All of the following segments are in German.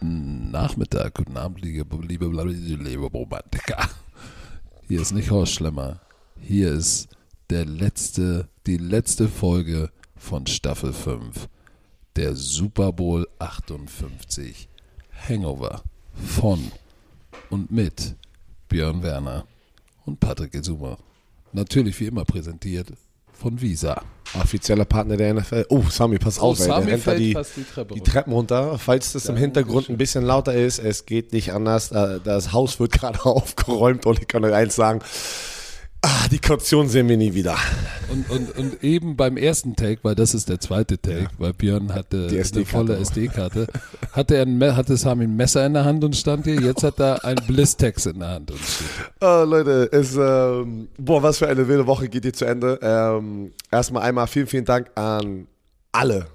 Guten Nachmittag, guten Abend, liebe, liebe, liebe Romantiker. Hier ist nicht Horst Schlemmer. Hier ist der letzte, die letzte Folge von Staffel 5. Der Super Bowl 58 Hangover von und mit Björn Werner und Patrick Gesuma. Natürlich wie immer präsentiert von Visa. Offizieller Partner der NFL. Oh, Sami, pass Oh, auf, ey. Sami der rennt da die, die Treppe die. Treppen runter. Falls das im Dankeschön. Hintergrund ein bisschen lauter ist, es geht nicht anders. Äh, Das Haus wird gerade aufgeräumt und ich kann euch eins sagen. Ah, die Kaution sehen wir nie wieder. Und, und, und eben beim ersten Take, weil das ist der zweite Take, weil Björn hatte Die eine volle. SD-Karte, hatte, er ein, hatte Sami ein Messer in der Hand und stand hier, jetzt hat er ein Blistex in der Hand und steht. Oh, Leute, es, ähm, boah, was für eine wilde Woche geht hier zu Ende. Ähm, erstmal einmal vielen, vielen Dank an alle,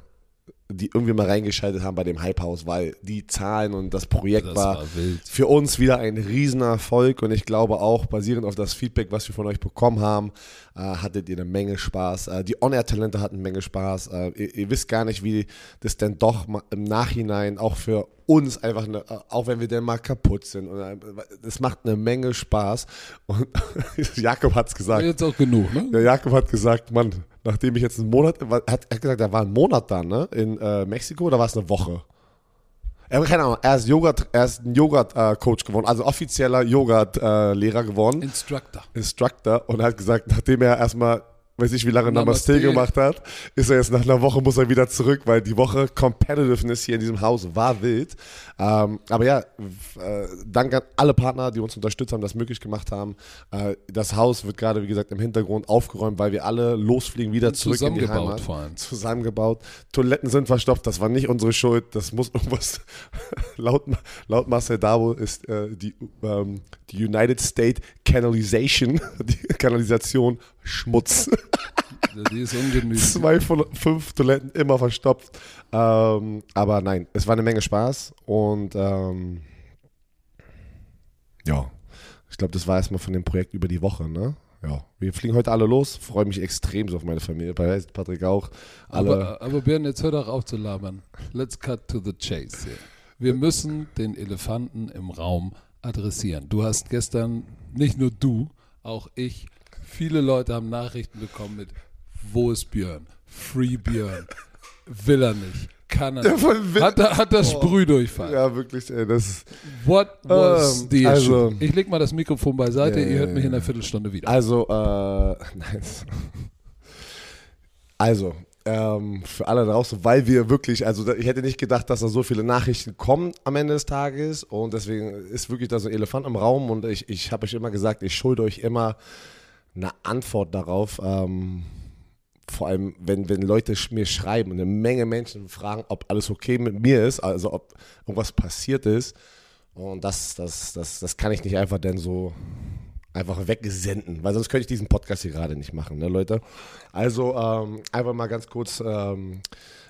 die irgendwie mal reingeschaltet haben bei dem Hype House, weil die Zahlen und das Projekt Das war, war für uns wieder ein Riesenerfolg und ich glaube auch, basierend auf das Feedback, was wir von euch bekommen haben, äh, hattet ihr eine Menge Spaß. Äh, die On-Air-Talente hatten eine Menge Spaß. Äh, ihr, ihr wisst gar nicht, wie das denn doch im Nachhinein auch für uns einfach, eine, äh, auch wenn wir denn mal kaputt sind, äh, es macht eine Menge Spaß und Jakob hat es gesagt. Jetzt auch genug, ne? Der Jakob hat gesagt, Mann, nachdem ich jetzt einen Monat, hat, er hat gesagt, er war einen Monat da, ne? In äh, Mexiko oder war es eine Woche? Er, keine Ahnung, er ist, Yoga, er ist ein Yoga-Coach geworden, also offizieller Yoga-Lehrer geworden, Instructor. Instructor, und er hat gesagt, nachdem er erstmal, weiß ich wie lange Namaste, Namaste. gemacht hat, ist er jetzt nach einer Woche, muss er wieder zurück, weil die Woche Competitiveness hier in diesem Haus war wild. Ähm, aber ja, äh, danke an alle Partner, die uns unterstützt haben, das möglich gemacht haben. Äh, das Haus wird gerade, wie gesagt, im Hintergrund aufgeräumt, weil wir alle losfliegen, wieder zurück in die zusammengebaut Heimat. vor allem. Zusammengebaut. Toiletten sind verstopft, das war nicht unsere Schuld, das muss irgendwas, laut, laut Marcel Dabo ist äh, die, ähm, die United State Canalization, die Kanalisation Schmutz. Die ist ungemütlich. Zwei von fünf Toiletten immer verstopft. Ähm, aber nein, es war eine Menge Spaß und ähm, ja, ich glaube, das war erstmal von dem Projekt über die Woche, ne? Ja, wir fliegen heute alle los. Freue mich extrem so auf meine Familie. Bei Patrick auch. Aber, aber Björn, jetzt hör doch auf zu labern. Let's cut to the chase hier. Wir müssen den Elefanten im Raum adressieren. Du hast gestern, nicht nur du, auch ich, viele Leute haben Nachrichten bekommen mit Wo ist Björn? Free Björn. Will er nicht. Kann er Ja, nicht. Hat er, hat er Sprühdurchfall? ja, wirklich, ey, das. What was Ähm, the issue? also- ich leg mal das Mikrofon beiseite, Ja, ihr ja, hört mich ja. in einer Viertelstunde wieder. Also, äh, nein. Also, ähm, für alle draußen, weil wir wirklich, also ich hätte nicht gedacht, dass da so viele Nachrichten kommen am Ende des Tages und deswegen ist wirklich da so ein Elefant im Raum und ich, ich habe euch immer gesagt, ich schulde euch immer eine Antwort darauf. Ähm, vor allem, wenn, wenn Leute mir schreiben, eine Menge Menschen fragen, ob alles okay mit mir ist, also ob irgendwas passiert ist. Und das, das, das, das kann ich nicht einfach denn so einfach wegsenden, weil sonst könnte ich diesen Podcast hier gerade nicht machen, ne, Leute? Also ähm, einfach mal ganz kurz, ähm,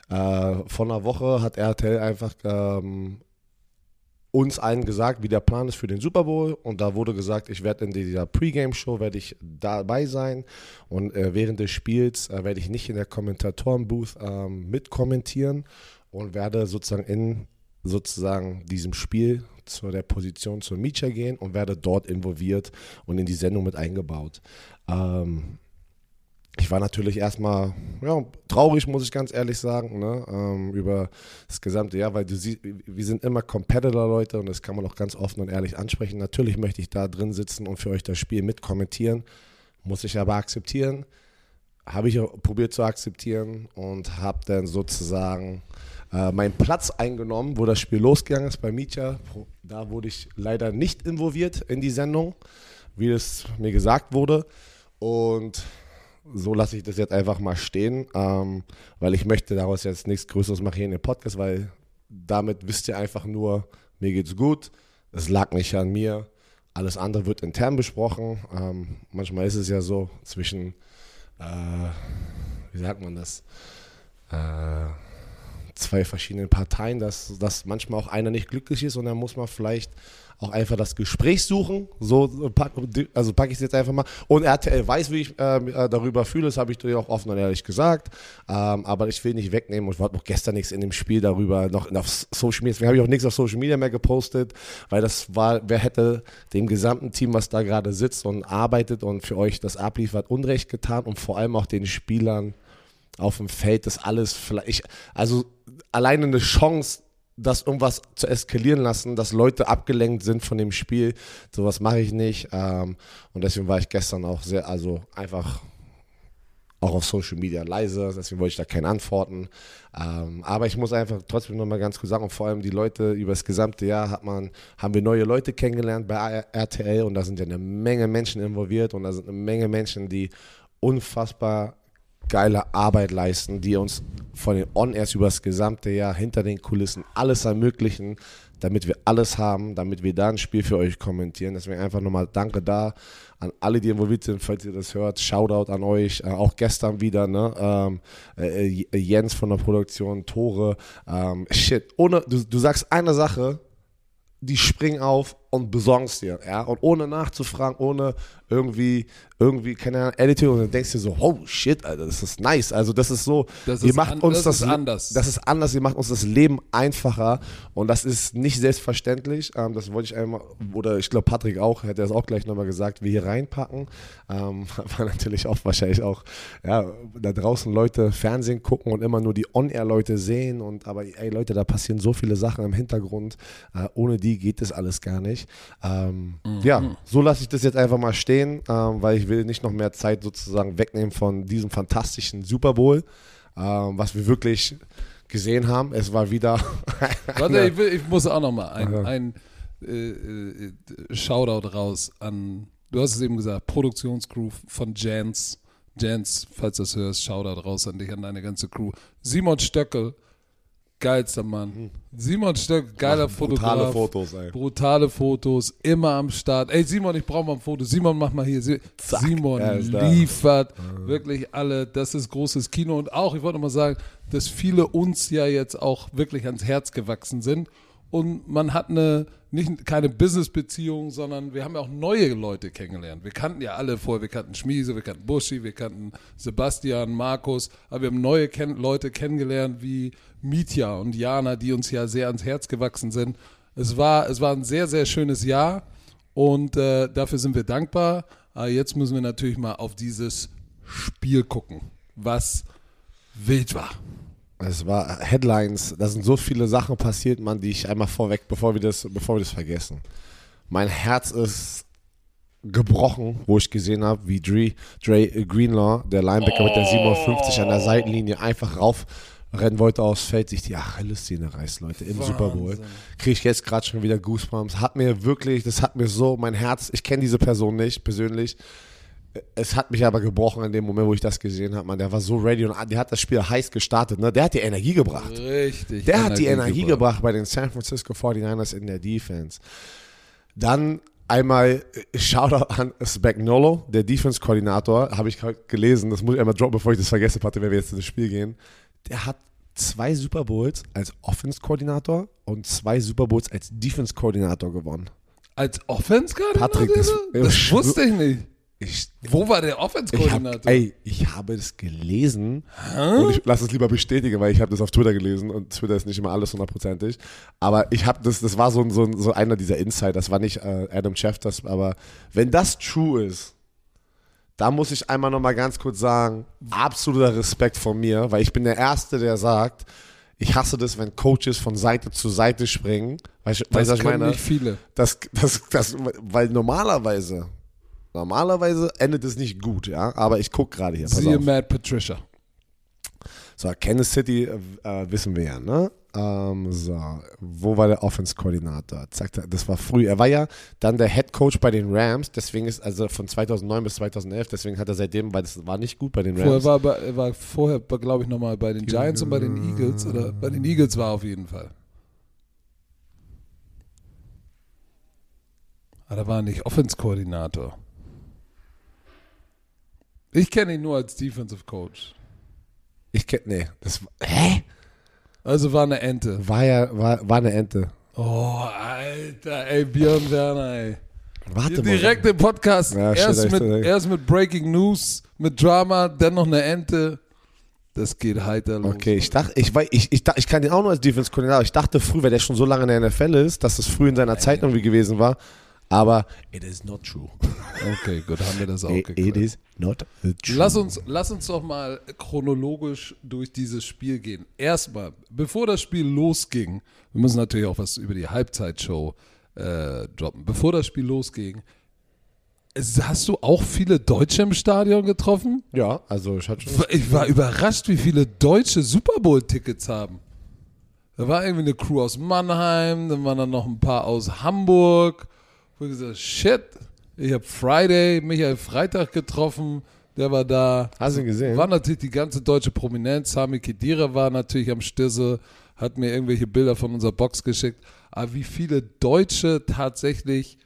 äh, vor einer Woche hat RTL einfach ähm, uns allen gesagt, wie der Plan ist für den Super Bowl und da wurde gesagt, ich werde in dieser Pre-Game-Show werde ich dabei sein und äh, während des Spiels äh, werde ich nicht in der Kommentatoren-Booth ähm, mitkommentieren und werde sozusagen in sozusagen diesem Spiel zu der Position zur Mieter gehen und werde dort involviert und in die Sendung mit eingebaut. Ähm, ich war natürlich erstmal ja, traurig, muss ich ganz ehrlich sagen, ne, ähm, über das gesamte Jahr, weil du siehst, wir sind immer Competitor-Leute und das kann man auch ganz offen und ehrlich ansprechen. Natürlich möchte ich da drin sitzen und für euch das Spiel mitkommentieren, muss ich aber akzeptieren. Habe ich probiert zu akzeptieren und habe dann sozusagen äh, meinen Platz eingenommen, wo das Spiel losgegangen ist bei Mietja. Da wurde ich leider nicht involviert in die Sendung, wie es mir gesagt wurde. Und so lasse ich das jetzt einfach mal stehen, ähm, weil ich möchte daraus jetzt nichts Größeres machen hier in dem Podcast, weil damit wisst ihr einfach nur, mir geht's gut, es lag nicht an mir, alles andere wird intern besprochen. Ähm, manchmal ist es ja so zwischen, äh, wie sagt man das, äh, zwei verschiedenen Parteien, dass, dass manchmal auch einer nicht glücklich ist und dann muss man vielleicht auch einfach das Gespräch suchen. So also packe ich es jetzt einfach mal. Und RTL weiß, wie ich ähm, äh, darüber fühle, das habe ich dir auch offen und ehrlich gesagt. Ähm, aber ich will nicht wegnehmen und ich wollte noch gestern nichts in dem Spiel darüber, noch auf Social Media. Deswegen habe ich auch nichts auf Social Media mehr gepostet, weil das war, wer hätte dem gesamten Team, was da gerade sitzt und arbeitet und für euch das abliefert, Unrecht getan und vor allem auch den Spielern auf dem Feld, das alles vielleicht, also alleine eine Chance, das irgendwas zu eskalieren lassen, dass Leute abgelenkt sind von dem Spiel. Sowas mache ich nicht. Ähm, und deswegen war ich gestern auch sehr, also einfach auch auf Social Media leise, deswegen wollte ich da keine antworten. Ähm, aber ich muss einfach trotzdem nochmal ganz kurz sagen, und vor allem die Leute über das gesamte Jahr hat man, haben wir neue Leute kennengelernt bei RTL und da sind ja eine Menge Menschen involviert und da sind eine Menge Menschen, die unfassbar geile Arbeit leisten, die uns von den On-Airs über das gesamte Jahr hinter den Kulissen alles ermöglichen, damit wir alles haben, damit wir da ein Spiel für euch kommentieren. Deswegen einfach nochmal Danke da an alle, die involviert sind, falls ihr das hört. Shoutout an euch. Äh, auch gestern wieder, ne? Ähm, äh, Jens von der Produktion, Tore. Ähm, shit, ohne, du, du sagst eine Sache, die springen auf und besorgst dir, ja, und ohne nachzufragen, ohne irgendwie, irgendwie, keine Ahnung, Editing und dann denkst du dir so, oh shit, Alter, das ist nice. Also das ist so, das ihr ist macht uns das, das, ist anders. das ist anders, ihr macht uns das Leben einfacher und das ist nicht selbstverständlich. Ähm, das wollte ich einmal, oder ich glaube Patrick auch, hätte er es auch gleich nochmal gesagt, wir hier reinpacken. Ähm, weil natürlich auch wahrscheinlich auch, ja, da draußen Leute Fernsehen gucken und immer nur die On-Air-Leute sehen und aber ey Leute, da passieren so viele Sachen im Hintergrund, äh, ohne die geht das alles gar nicht. Ähm, mhm. Ja, so lasse ich das jetzt einfach mal stehen, ähm, weil ich will nicht noch mehr Zeit sozusagen wegnehmen von diesem fantastischen Super Bowl, ähm, was wir wirklich gesehen haben. Es war wieder. Warte, ich, will, ich, muss auch noch mal ein, ein äh, äh, Shoutout raus an, du hast es eben gesagt, Produktionscrew von Jans. Jans, falls du das hörst, Shoutout raus an dich, an deine ganze Crew. Simon Stöckel, geilster Mann. Simon Stöck, geiler Fotograf. Brutale Fotos, ey. Brutale Fotos, immer am Start. Ey, Simon, ich brauche mal ein Foto. Simon, mach mal hier. Zack, Simon liefert da. wirklich alle. Das ist großes Kino. Und auch, ich wollte mal sagen, dass viele uns ja jetzt auch wirklich ans Herz gewachsen sind und man hat eine nicht keine Business-Beziehung, sondern wir haben ja auch neue Leute kennengelernt. Wir kannten ja alle vorher, wir kannten Schmiese, wir kannten Buschi, wir kannten Sebastian, Markus, aber wir haben neue Ken Leute kennengelernt wie Mitya und Jana, die uns ja sehr ans Herz gewachsen sind. Es war, es war ein sehr, sehr schönes Jahr und äh, dafür sind wir dankbar. Aber jetzt müssen wir natürlich mal auf dieses Spiel gucken, was wild war. Es war Headlines, da sind so viele Sachen passiert, man, die ich einmal vorweg, bevor wir das, bevor wir das vergessen. Mein Herz ist gebrochen, wo ich gesehen habe, wie Dre, Dre Greenlaw, der Linebacker oh. mit der 57 an der Seitenlinie, einfach raufrennen wollte aufs Feld, sich die Achillessehne reißt, Leute, im Wahnsinn. Super Bowl. Kriege ich jetzt gerade schon wieder Goosebumps. Hat mir wirklich, das hat mir so, mein Herz, ich kenne diese Person nicht persönlich, es hat mich aber gebrochen in dem Moment, wo ich das gesehen habe. Man, der war so ready und der hat das Spiel heiß gestartet. Ne? Der hat die Energie gebracht. Richtig. Der Energie hat die Energie gebracht. gebracht bei den San Francisco 49ers in der Defense. Dann einmal äh, Shoutout an Spagnolo, der Defense-Koordinator, habe ich gelesen. Das muss ich einmal droppen, bevor ich das vergesse, hatte, wenn wir jetzt in das Spiel gehen. Der hat zwei Super Bowls als Offense-Koordinator und zwei Super Bowls als Defense-Koordinator gewonnen. Als Offense-Koordinator? Patrick, das, das wusste ich nicht. Ich, Wo war der Offense-Koordinator? Ey, ich habe es gelesen Hä? und ich lasse es lieber bestätigen, weil ich habe das auf Twitter gelesen und Twitter ist nicht immer alles hundertprozentig. Aber ich habe das, das war so, so, so einer dieser Insider, das war nicht äh, Adam Schefter, aber wenn das true ist, da muss ich einmal nochmal ganz kurz sagen, absoluter Respekt von mir, weil ich bin der Erste, der sagt, ich hasse das, wenn Coaches von Seite zu Seite springen. Du, das was ich meine? nicht viele. Das, das, das, weil normalerweise Normalerweise endet es nicht gut, ja, aber ich gucke gerade hier. Siehe Matt Patricia. So, Kansas City äh, wissen wir ja, ne? Ähm, so, wo war der Offense-Koordinator? Das war früh. Er war ja dann der Head Coach bei den Rams, deswegen ist also von 2009 bis 2011, deswegen hat er seitdem, weil das war nicht gut bei den Rams. Vorher war, er war vorher, glaube ich, nochmal bei den Giants und bei den Eagles, oder bei den Eagles war er auf jeden Fall. Aber da war er nicht Offense-Koordinator. Ich kenne ihn nur als Defensive Coach. Ich kenne, nee, das, hä? Also war eine Ente. War ja, war, war eine Ente. Oh, Alter, ey, Björn Werner, ey. Warte mal. direkt im Podcast. Ja, erst, echt mit, direkt. erst mit Breaking News, mit Drama, dann noch eine Ente. Das geht heiter los. Okay, ich dachte, ich, wei- ich, ich, ich kann den auch nur als Defense-Koordinator. Ich dachte früh, weil der schon so lange in der NFL ist, dass es früh in seiner Zeit irgendwie gewesen war. Aber it is not true. Okay, gut, haben wir das auch It, it geklärt. is not true. Lass uns, lass uns doch mal chronologisch durch dieses Spiel gehen. Erstmal, bevor das Spiel losging, wir müssen natürlich auch was über die Halbzeitshow äh, droppen. Bevor das Spiel losging, hast du auch viele Deutsche im Stadion getroffen? Ja, also ich hatte schon. Ich war überrascht, wie viele Deutsche Super Bowl-Tickets haben. Da war irgendwie eine Crew aus Mannheim, dann waren da noch ein paar aus Hamburg. Wo ich gesagt shit, ich habe Friday, Michael Freitag getroffen, der war da. Hast du ihn gesehen? War natürlich die ganze deutsche Prominenz. Sami Kedira war natürlich am Stisse, hat mir irgendwelche Bilder von unserer Box geschickt. Aber wie viele Deutsche tatsächlich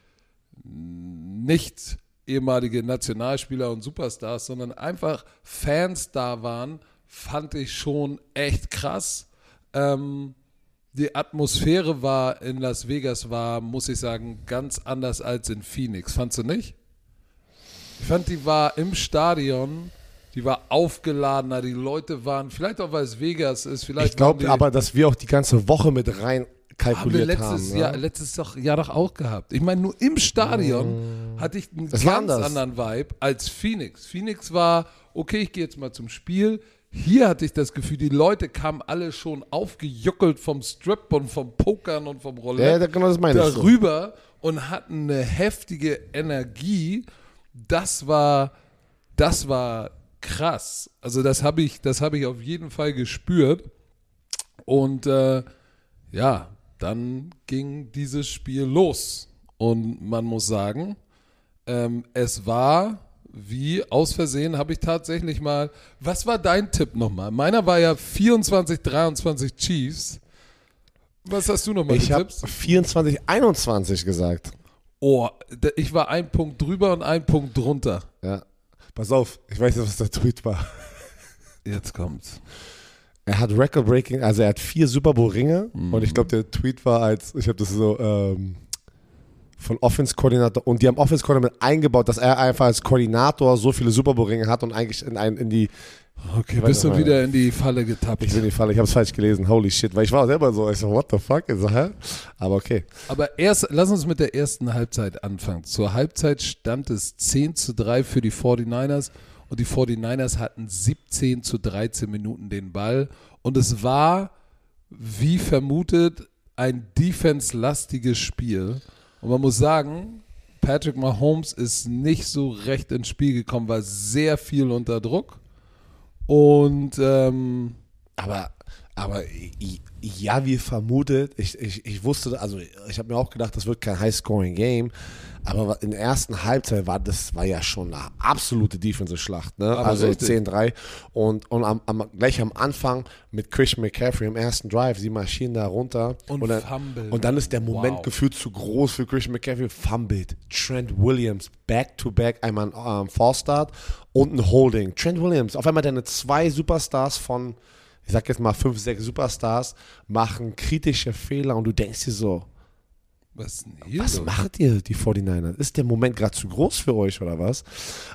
nicht ehemalige Nationalspieler und Superstars, sondern einfach Fans da waren, fand ich schon echt krass. Ähm, die Atmosphäre war in Las Vegas war, muss ich sagen, ganz anders als in Phoenix. Fandst du nicht? Ich fand, die war im Stadion, die war aufgeladener, die Leute waren, vielleicht auch weil es Vegas ist, vielleicht Ich glaube aber, dass wir auch die ganze Woche mit rein haben wir kalkuliert letztes, haben. Jahr, letztes Jahr doch auch gehabt. Ich meine, nur im Stadion hatte ich einen Das ganz anderen Vibe als Phoenix. Phoenix war, okay, ich gehe jetzt mal zum Spiel. Hier hatte ich das Gefühl, die Leute kamen alle schon aufgejuckelt vom Strip und vom Pokern und vom Roulette ja, genau das meine ich. So. darüber und hatten eine heftige Energie. Das war, das war krass. Also das habe ich, das habe ich auf jeden Fall gespürt. Und äh, ja, dann ging dieses Spiel los. Und man muss sagen, ähm, es war wie aus Versehen habe ich tatsächlich mal. Was war dein Tipp nochmal? Meiner war ja 24, 23 Chiefs. Was hast du nochmal Ich habe getippt? 24, 21 gesagt. Oh, ich war ein Punkt drüber und ein Punkt drunter. Ja. Pass auf, ich weiß nicht, was der Tweet war. Jetzt kommt's. Er hat Record-Breaking, also er hat vier Super Bowl-Ringe Mhm. und ich glaube, der Tweet war als, ich habe das so ähm, von Offense-Koordinator und die haben Offense-Koordinator mit eingebaut, dass er einfach als Koordinator so viele Super Bowl-Ringe hat und eigentlich in, ein, in die, Okay, bist du mal. wieder in die Falle getappt. ich bin in die Falle, ich habe es falsch gelesen, holy shit, weil ich war selber so, ich so, what the fuck, ich so, hä? Aber okay. Aber erst, lass uns mit der ersten Halbzeit anfangen. Zur Halbzeit stand es 10 zu 3 für die 49ers und die 49ers hatten 17 zu 13 Minuten den Ball und es war, wie vermutet, ein defense-lastiges Spiel. Und man muss sagen, Patrick Mahomes ist nicht so recht ins Spiel gekommen, war sehr viel unter Druck. Und ähm, Aber, aber ja, wie vermutet, ich, ich, ich wusste, also ich habe mir auch gedacht, das wird kein High-Scoring-Game, aber in der ersten Halbzeit war das war ja schon eine absolute Defensive-Schlacht, ne? Also richtig. 10-3 und, und am, am, gleich am Anfang mit Christian McCaffrey im ersten Drive, sie marschieren da runter Und dann, fummeln. und dann ist der Moment Wow. gefühlt zu groß für Christian McCaffrey, fumbled, Trent Williams back-to-back, einmal ein ähm, Fallstart und ein Holding. Trent Williams, auf einmal deine zwei Superstars von ich sag jetzt mal fünf, sechs Superstars machen kritische Fehler und du denkst dir so, was was macht ihr, die 49ers? Ist der Moment gerade zu groß für euch oder was?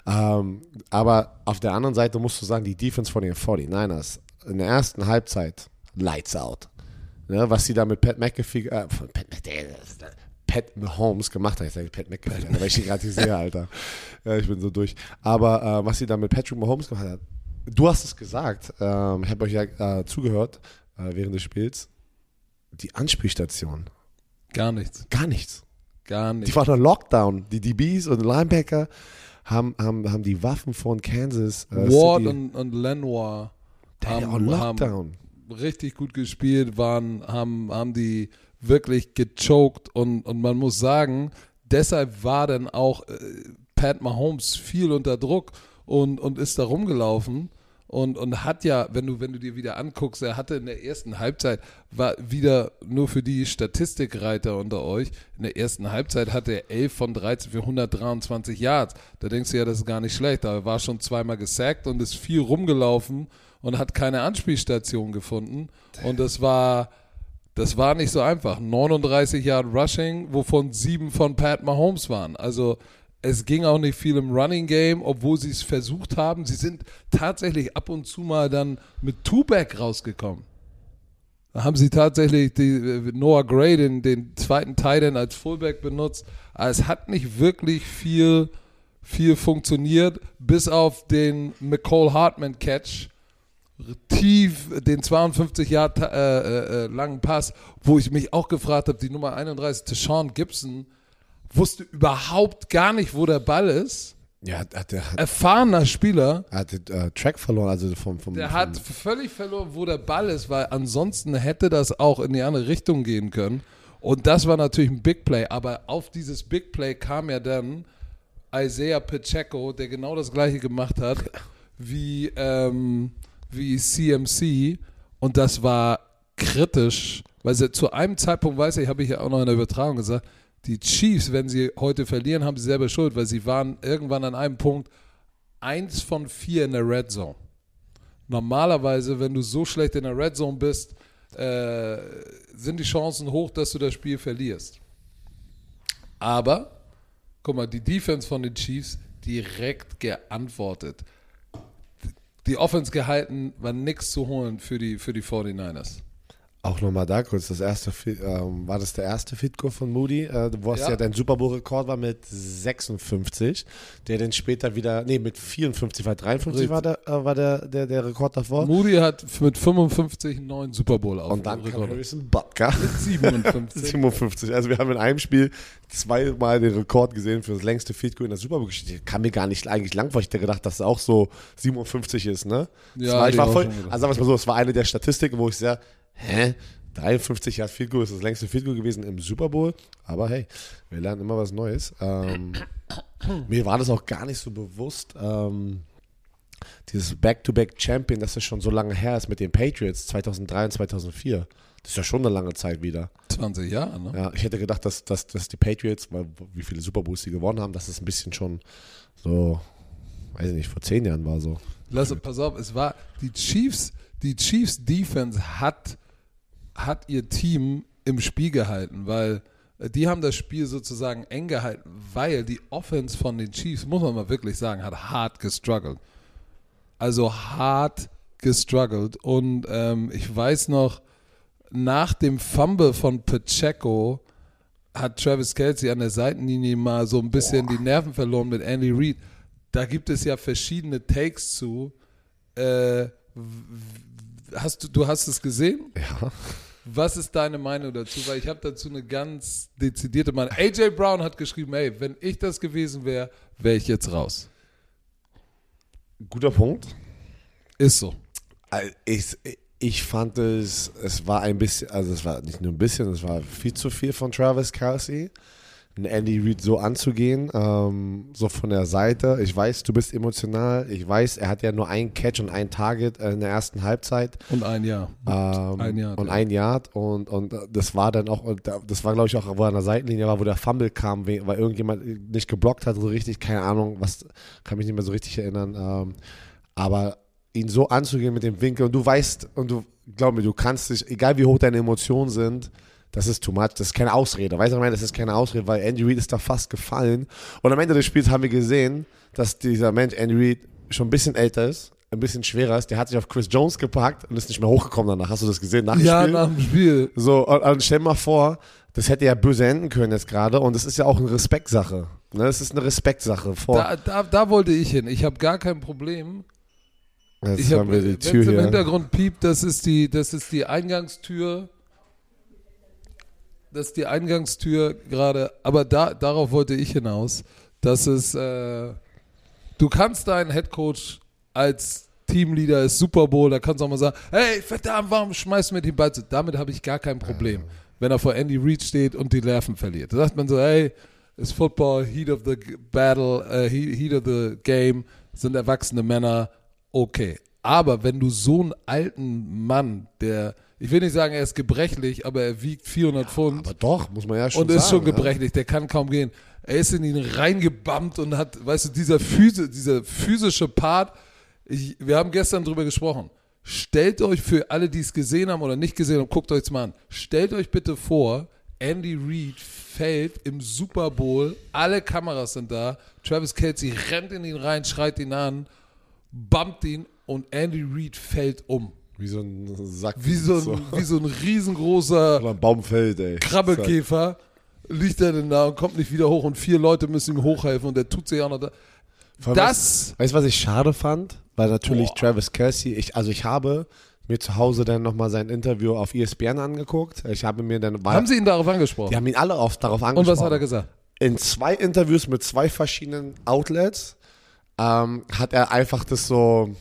Ähm, aber auf der anderen Seite musst du sagen, die Defense von den 49ers in der ersten Halbzeit, lights out. Ne, was sie da mit Pat McAfee, äh, von Pat, Pat Mahomes gemacht hat, ich sage Pat McAfee, weil ich die gerade sehe, Alter. Ja, ich bin so durch. Aber äh, was sie da mit Patrick Mahomes gemacht hat, du hast es gesagt, ähm, ich habe euch ja äh, zugehört äh, während des Spiels, die Anspielstation, Gar nichts. gar nichts. Gar nichts. Die waren in Lockdown. Die DBs und Linebacker haben, haben, haben die Waffen von Kansas äh, Ward City. und, und Lenoir haben, auch Lockdown. haben richtig gut gespielt, waren, haben, haben die wirklich gechoked und, und man muss sagen, deshalb war dann auch äh, Pat Mahomes viel unter Druck und, und ist da rumgelaufen und, und hat ja, wenn du, wenn du dir wieder anguckst, er hatte in der ersten Halbzeit, war wieder nur für die Statistikreiter unter euch, in der ersten Halbzeit hatte er 11 von 13 für 123 Yards. Da denkst du ja, das ist gar nicht schlecht. Aber er war schon zweimal gesackt und ist viel rumgelaufen und hat keine Anspielstation gefunden. Und das war, das war nicht so einfach. 39 Yard Rushing, wovon sieben von Pat Mahomes waren. Also es ging auch nicht viel im Running Game, obwohl sie es versucht haben. Sie sind tatsächlich ab und zu mal dann mit Two-Back rausgekommen. Da haben sie tatsächlich die, äh, Noah Gray, den, den zweiten Titan als Fullback benutzt. Aber es hat nicht wirklich viel, viel funktioniert, bis auf den McCall Hartman Catch. Tief den 52 Jahre äh, äh, langen Pass, wo ich mich auch gefragt habe, die Nummer 31, Deshaun Gibson, wusste überhaupt gar nicht, wo der Ball ist. Ja, hat, der hat, Erfahrener Spieler. hat den äh, Track verloren, also vom, vom Der vom, hat völlig verloren, wo der Ball ist, weil ansonsten hätte das auch in die andere Richtung gehen können. Und das war natürlich ein Big Play. Aber auf dieses Big Play kam ja dann Isaiah Pacheco, der genau das gleiche gemacht hat wie, ähm, wie CMC. Und das war kritisch, weil sie zu einem Zeitpunkt, weiß ich, habe ich ja auch noch in der Übertragung gesagt, die Chiefs, wenn sie heute verlieren, haben sie selber Schuld, weil sie waren irgendwann an einem Punkt eins von vier in der Red Zone. Normalerweise, wenn du so schlecht in der Red Zone bist, äh, sind die Chancen hoch, dass du das Spiel verlierst. Aber, guck mal, die Defense von den Chiefs direkt geantwortet. Die Offense gehalten, war nichts zu holen für die, für die 49ers. Auch nochmal da kurz, das erste, ähm, war das der erste Fitco von Moody, äh, wo es Ja. ja. dein Super Bowl-Rekord war mit 56, der dann später wieder, nee, mit 54, weil 53 war, der, äh, war der, der, der Rekord davor. Moody hat mit 55 einen neuen Super Bowl auf Und dann kam. Harrison Butker. 57. 57. Also wir haben in einem Spiel zweimal den Rekord gesehen für das längste Field Goal in der Super Bowl-Geschichte. Kam mir gar nicht eigentlich lang vor. Ich hätte gedacht, dass es auch so 57 ist, ne? Das Ja, war, ich war voll, also sagen wir mal so, es war eine der Statistiken, wo ich sehr, hä? 53 Jahre Field Goal ist das längste Field Goal gewesen im Super Bowl. Aber hey, wir lernen immer was Neues. Ähm, mir war das auch gar nicht so bewusst. Ähm, dieses Back-to-Back-Champion, dass das schon so lange her ist mit den Patriots 2003 und 2004. Das ist ja schon eine lange Zeit wieder. 20 Jahre, ne? Ja, ich hätte gedacht, dass, dass, dass die Patriots, weil, wie viele Super Bowls sie gewonnen haben, dass es ein bisschen schon so, weiß ich nicht, vor zehn Jahren war so. Lass, pass auf, es war die Chiefs, die Chiefs Defense hat, hat ihr Team im Spiel gehalten, weil äh, die haben das Spiel sozusagen eng gehalten, weil die Offense von den Chiefs, muss man mal wirklich sagen, hat hart gestruggelt. Also hart gestruggelt. Und ähm, ich weiß noch, nach dem Fumble von Pacheco hat Travis Kelsey an der Seitenlinie mal so ein bisschen die Nerven verloren mit Andy Reid. Da gibt es ja verschiedene Takes zu. Äh, hast du, du hast es gesehen? Ja. Was ist deine Meinung dazu? Weil ich habe dazu eine ganz dezidierte Meinung. AJ Brown hat geschrieben, ey, wenn ich das gewesen wäre, wäre ich jetzt raus. Guter Punkt. Ist so. Ich, ich fand es, es war ein bisschen, also es war nicht nur ein bisschen, es war viel zu viel von Travis Kelsey. Einen Andy Reid so anzugehen, ähm, so von der Seite. Ich weiß, du bist emotional. Ich weiß, er hat ja nur einen Catch und ein Target in der ersten Halbzeit. Und ein Jahr. Ähm, Ein Yard, und ja. ein Yard und, und das war dann auch, das war glaube ich auch, wo er an der Seitenlinie war, wo der Fumble kam, we- weil irgendjemand nicht geblockt hat, so richtig, keine Ahnung, was, kann mich nicht mehr so richtig erinnern. Ähm, aber ihn so anzugehen mit dem Winkel und du weißt, und du, glaub mir, du kannst dich, egal wie hoch deine Emotionen sind, das ist too much, das ist keine Ausrede. Weißt du, was ich meine, das ist keine Ausrede, weil Andy Reid ist da fast gefallen. Und am Ende des Spiels haben wir gesehen, dass dieser Mensch, Andy Reid, schon ein bisschen älter ist, ein bisschen schwerer ist. Der hat sich auf Chris Jones gepackt und ist nicht mehr hochgekommen danach. Hast du das gesehen nach dem Ja, Spiel? nach dem Spiel. So, und, und stell mal vor, das hätte ja böse enden können jetzt gerade und das ist ja auch eine Respektsache. Ne? Das ist eine Respektsache. Vor, Da, da, da wollte ich hin. Ich habe gar kein Problem. jetzt Ich hab, haben wir die Tür es im hier. Hintergrund piept, das ist die, das ist die Eingangstür. Das ist die Eingangstür gerade. Aber da, darauf wollte ich hinaus, dass es, äh, du kannst deinen Headcoach als Teamleader ist Super Bowl, da kannst du auch mal sagen, hey, verdammt, warum schmeißt du mir den Ball zu? Damit habe ich gar kein Problem, wenn er vor Andy Reid steht und die Nerven verliert. Da sagt man so, hey, ist Football, Heat of the Battle, Heat Heat of the Game, sind erwachsene Männer, okay. Aber wenn du so einen alten Mann, der, ich will nicht sagen, er ist gebrechlich, aber er wiegt 400 Pfund Aber doch, muss man ja schon und sagen. ist schon ja. gebrechlich, der kann kaum gehen. Er ist in ihn reingebammt und hat, weißt du, dieser, Physi dieser physische Part, ich, wir haben gestern drüber gesprochen. Stellt euch für alle, die es gesehen haben oder nicht gesehen haben, guckt euch mal an. Stellt euch bitte vor, Andy Reid fällt im Super Bowl, alle Kameras sind da, Travis Kelsey rennt in ihn rein, schreit ihn an, bumpt ihn und Andy Reid fällt um. Wie so ein Sack. Wie so ein, Wie so ein riesengroßer Oder ein Baumfeld, ey. Krabbelkäfer liegt er denn da und kommt nicht wieder hoch und vier Leute müssen ihm hochhelfen und der tut sich auch noch da. Allem, Das, Weißt du, was ich schade fand? Weil natürlich Boah. Travis Kelsey, ich, also ich habe mir zu Hause dann nochmal sein Interview auf ESPN angeguckt. Ich habe mir dann. haben sie ihn darauf angesprochen? die haben ihn alle auf, darauf und angesprochen. was hat er gesagt? in zwei Interviews mit zwei verschiedenen Outlets ähm, hat er einfach das so,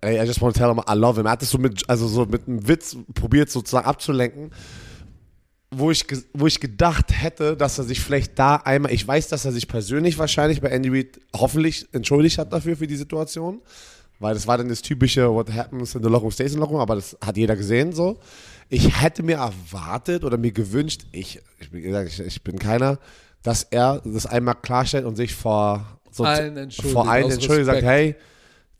ey, I just want to tell him I love him. Er hat das so mit, also so mit einem Witz probiert sozusagen abzulenken, wo ich, wo ich gedacht hätte, dass er sich vielleicht da einmal, ich weiß, dass er sich persönlich wahrscheinlich bei Andy Reid hoffentlich entschuldigt hat dafür, für die Situation. Weil das war dann das typische What happens in the locker room stays in the locker room, aber das hat jeder gesehen so. Ich hätte mir erwartet oder mir gewünscht, ich, ich, ich, ich bin keiner, dass er das einmal klarstellt und sich vor, so Allen entschuldigt, vor allen entschuldigt, sagt, hey,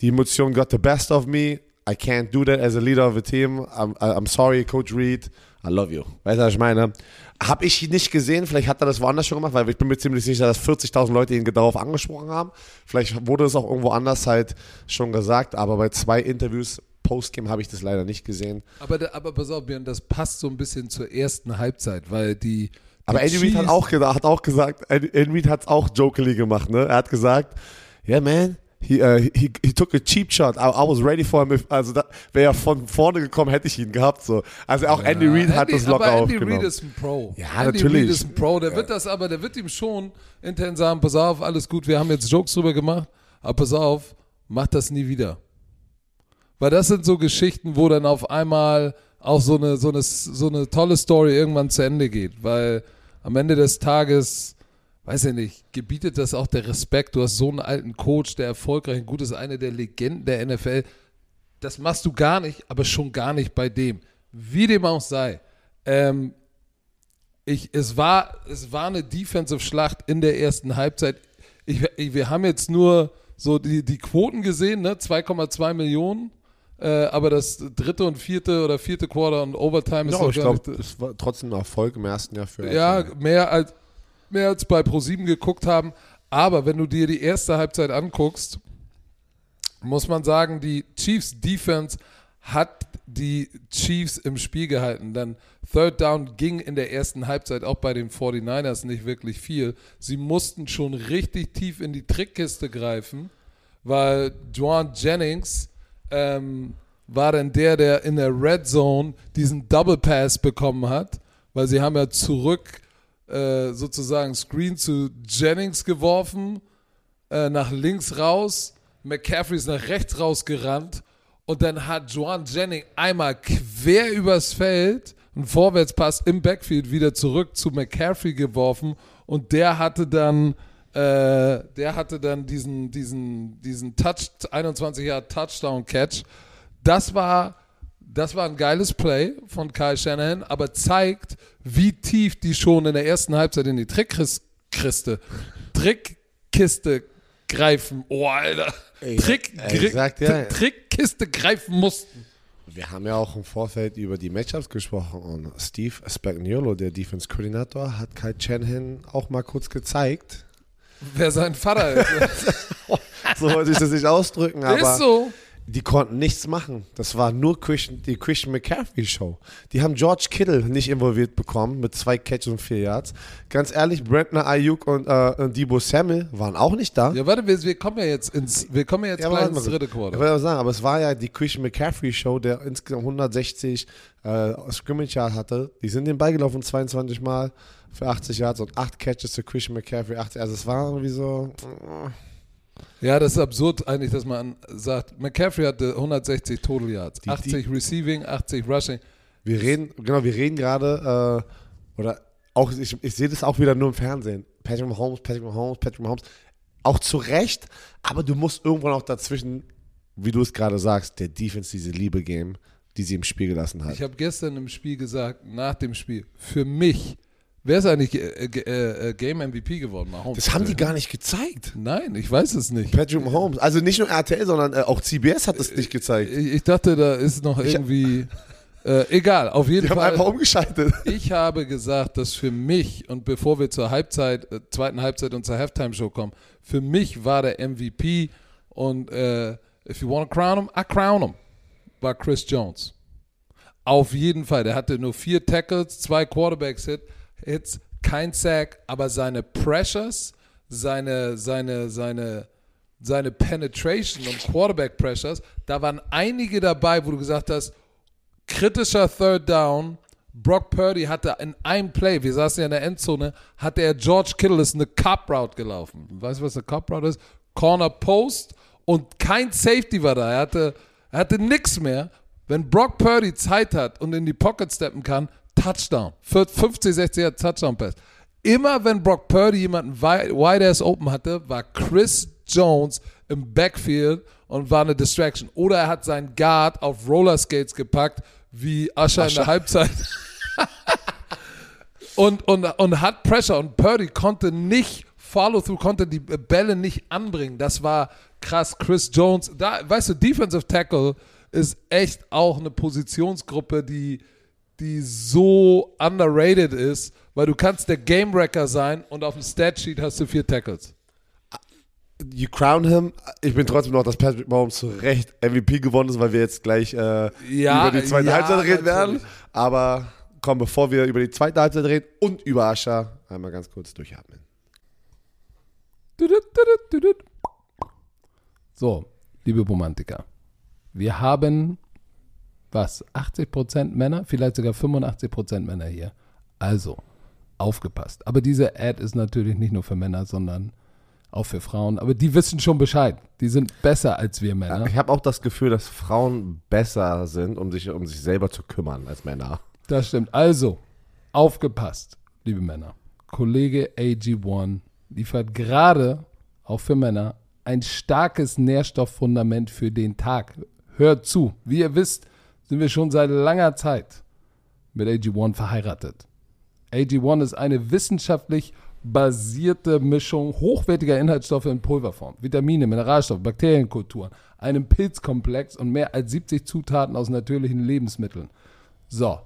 die Emotion got the best of me. I can't do that as a leader of a team. I'm, I'm sorry, Coach Reed. I love you. Weißt du, was ich meine? Habe ich nicht gesehen. Vielleicht hat er das woanders schon gemacht, weil ich bin mir ziemlich sicher, dass 40.000 Leute ihn darauf angesprochen haben. Vielleicht wurde es auch irgendwo anders halt schon gesagt, aber bei zwei Interviews Postgame habe ich das leider nicht gesehen. Aber, aber pass auf, Björn, das passt so ein bisschen zur ersten Halbzeit, weil die. Aber Andy Reid hat auch, hat auch gesagt, Andy Reid hat es auch jokingly gemacht, ne? Er hat gesagt, yeah man, he, uh, he, he took a cheap shot. I, I was ready for him. If, also wäre er von vorne gekommen, hätte ich ihn gehabt. So. Also auch Andy Ja, Reid hat Andy- das locker aber Andy aufgenommen. Reid ist ein Pro. Ja, Andy natürlich. Reid ist ein Pro. Der wird das aber, der wird ihm schon intern sagen, pass auf, alles gut, wir haben jetzt Jokes drüber gemacht, aber pass auf, mach das nie wieder. Weil das sind so Geschichten, wo dann auf einmal auch so eine, so eine, so eine tolle Story irgendwann zu Ende geht. Weil am Ende des Tages, weiß ich nicht, gebietet das auch der Respekt. Du hast so einen alten Coach, der erfolgreich und gut ist, eine der Legenden der NFL. Das machst du gar nicht, aber schon gar nicht bei dem. Wie dem auch sei. Ähm, ich, es, war, es war eine Defensive-Schlacht in der ersten Halbzeit. Ich, ich, wir haben jetzt nur so die, die Quoten gesehen, ne? 2,2 Millionen. Äh, aber das dritte und vierte oder vierte Quarter und Overtime ist Ja, ich glaube, nicht- es war trotzdem ein Erfolg im ersten Jahr für ja, mehr als, mehr als bei ProSieben geguckt haben. Aber wenn du dir die erste Halbzeit anguckst, muss man sagen, die Chiefs Defense hat die Chiefs im Spiel gehalten. Dann Third Down ging in der ersten Halbzeit auch bei den 49ers nicht wirklich viel. Sie mussten schon richtig tief in die Trickkiste greifen, weil Juan Jennings ähm, war dann der, der in der Red Zone diesen Double Pass bekommen hat, weil sie haben ja zurück äh, sozusagen Screen zu Jennings geworfen, äh, nach links raus, McCaffrey ist nach rechts rausgerannt und dann hat Joan Jennings einmal quer übers Feld einen Vorwärtspass im Backfield wieder zurück zu McCaffrey geworfen und der hatte dann äh, der hatte dann diesen diesen diesen Touch 21 Jahre Touchdown Catch. Das war das war ein geiles Play von Kyle Shanahan, aber zeigt, wie tief die schon in der ersten Halbzeit in die Trickkiste, Trickkiste greifen. Oh, Alter. Trick, dir- Tri- Trickkiste greifen mussten. Wir haben ja auch im Vorfeld über die Matchups gesprochen und Steve Spagnuolo, der Defense-Koordinator, hat Kai Shanahan auch mal kurz gezeigt. Wer sein Vater ist. So wollte ich das nicht ausdrücken, aber ist so. Die konnten nichts machen. Das war nur Christian, die Christian McCaffrey Show. Die haben George Kittle nicht involviert bekommen mit zwei Catches und vier Yards. Ganz ehrlich, Brentner Ayuk und, äh, und Debo Samuel waren auch nicht da. Ja, warte, wir, wir kommen ja jetzt ins, wir kommen ja jetzt Ja, gleich aber ins dritte Ich Quarter. wollte aber sagen, aber es war ja die Christian McCaffrey Show, der insgesamt 160 äh, Scrimmage Yard hatte. Die sind den Ball gelaufen 22 Mal für 80 Yards und 8 Catches zu Christian McCaffrey. 80, also es war irgendwie so. äh, Ja, das ist absurd eigentlich, dass man sagt, McCaffrey hatte 160 Total Yards, Die- 80 Receiving, 80 Rushing. Wir reden, genau, wir reden gerade, äh, oder auch, ich, ich sehe das auch wieder nur im Fernsehen. Patrick Mahomes, Patrick Mahomes, Patrick Mahomes. Auch zu Recht, aber du musst irgendwann auch dazwischen wie du es gerade sagst, der Defense diese Liebe geben, die sie im Spiel gelassen hat. Ich habe gestern im Spiel gesagt, nach dem Spiel, für mich, wer ist eigentlich äh, äh, äh, Game MVP geworden? Mahomes. das haben die gar nicht gezeigt. Nein, ich weiß es nicht. Patrick Mahomes. Also nicht nur RTL, sondern äh, auch CBS hat es nicht gezeigt. Ich, ich dachte, da ist noch irgendwie. Äh, egal, auf jeden Die haben Fall. einfach umgeschaltet. Ich habe gesagt, dass für mich, und bevor wir zur Halbzeit, äh, zweiten Halbzeit und zur Halftime-Show kommen, für mich war der MVP und äh, if you want to crown him, I crown him, war Chris Jones. Auf jeden Fall. Der hatte nur vier Tackles, zwei Quarterbacks-Hits, kein Sack, aber seine Pressures, seine, seine, seine, seine Penetration und Quarterback-Pressures, da waren einige dabei, wo du gesagt hast, kritischer Third Down. Brock Purdy hatte in einem Play, wir saßen ja in der Endzone, hatte er George Kittle ist eine Cup Route gelaufen. Weißt du, was eine Cup Route ist? Corner Post und kein Safety war da. Er hatte, er hatte nichts mehr. Wenn Brock Purdy Zeit hat und in die Pocket steppen kann, Touchdown. 50, 60 Jahre Touchdown Pass. Immer wenn Brock Purdy jemanden wide ass open hatte, war Chris Jones im Backfield und war eine Distraction. Oder er hat seinen Guard auf Rollerskates gepackt, wie Usher, in der Halbzeit. und, und, und hat Pressure. Und Purdy konnte nicht Follow-through, konnte die Bälle nicht anbringen. Das war krass. Chris Jones, da, weißt du, Defensive Tackle ist echt auch eine Positionsgruppe, die, die so underrated ist, weil du kannst der Game Wrecker sein und auf dem Statsheet hast du vier Tackles. You crown him. Ich bin trotzdem noch, dass Patrick Mahomes zu Recht MVP gewonnen ist, weil wir jetzt gleich äh, Ja, über die zweite ja, Halbzeit reden werden. Aber komm, bevor wir über die zweite Halbzeit reden und über Ascha, einmal ganz kurz durchatmen. So, liebe Romantiker, wir haben was? 80% Männer, vielleicht sogar 85% Männer hier. Also, aufgepasst. Aber diese Ad ist natürlich nicht nur für Männer, sondern auch für Frauen. Aber die wissen schon Bescheid. Die sind besser als wir Männer. Ich habe auch das Gefühl, dass Frauen besser sind, um sich um sich selber zu kümmern als Männer. Das stimmt. Also, aufgepasst, liebe Männer. Kollege AG1 liefert gerade, auch für Männer, ein starkes Nährstofffundament für den Tag. Hört zu. Wie ihr wisst, sind wir schon seit langer Zeit mit AG1 verheiratet. AG1 ist eine wissenschaftlich basierte Mischung hochwertiger Inhaltsstoffe in Pulverform, Vitamine, Mineralstoffe, Bakterienkulturen, einem Pilzkomplex und mehr als 70 Zutaten aus natürlichen Lebensmitteln. So,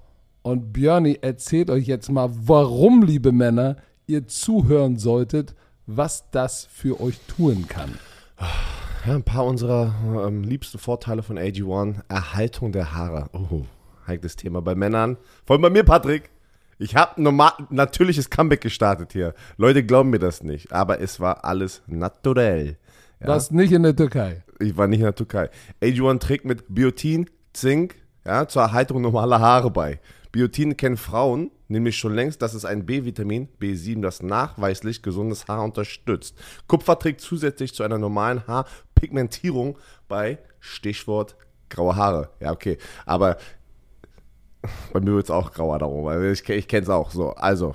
und Björni erzählt euch jetzt mal, warum, liebe Männer, ihr zuhören solltet, was das für euch tun kann. Ja, ein paar unserer ähm, liebsten Vorteile von AG1. Erhaltung der Haare. Oh, heikles Thema bei Männern. Vor allem bei mir, Patrick. Ich habe ein normal, natürliches Comeback gestartet hier. Leute glauben mir das nicht, aber es war alles naturell. Ja? Was nicht in der Türkei. Ich war nicht in der Türkei. AG1 trägt mit Biotin, Zink ja, zur Erhaltung normaler Haare bei. Biotin kennen Frauen nämlich schon längst, das ist ein B-Vitamin, B7, das nachweislich gesundes Haar unterstützt. Kupfer trägt zusätzlich zu einer normalen Haarpigmentierung bei Stichwort graue Haare. Ja, okay. Aber bei mir wird es auch grauer darum, weil ich, ich kenne es auch so. Also,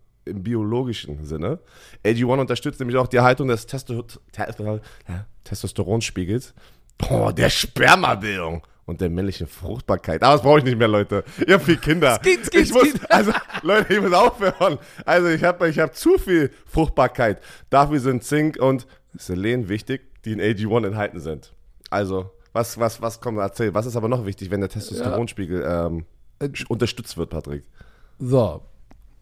im biologischen Sinne. AG1 unterstützt nämlich auch die Erhaltung des Testo Te ja, Testosteronspiegels, oh, der Spermabildung und der männlichen Fruchtbarkeit. Aber das brauche ich nicht mehr, Leute. Ihr habt viel Kinder. Skit, skit, ich muss, also, Leute, ich muss aufhören. Also, ich habe ich hab zu viel Fruchtbarkeit. Dafür sind Zink und Selen wichtig, die in AG1 enthalten sind. Also, was, was, was kommt, erzähl. Was ist aber noch wichtig, wenn der Testosteronspiegel ähm, sch- unterstützt wird, Patrick? So,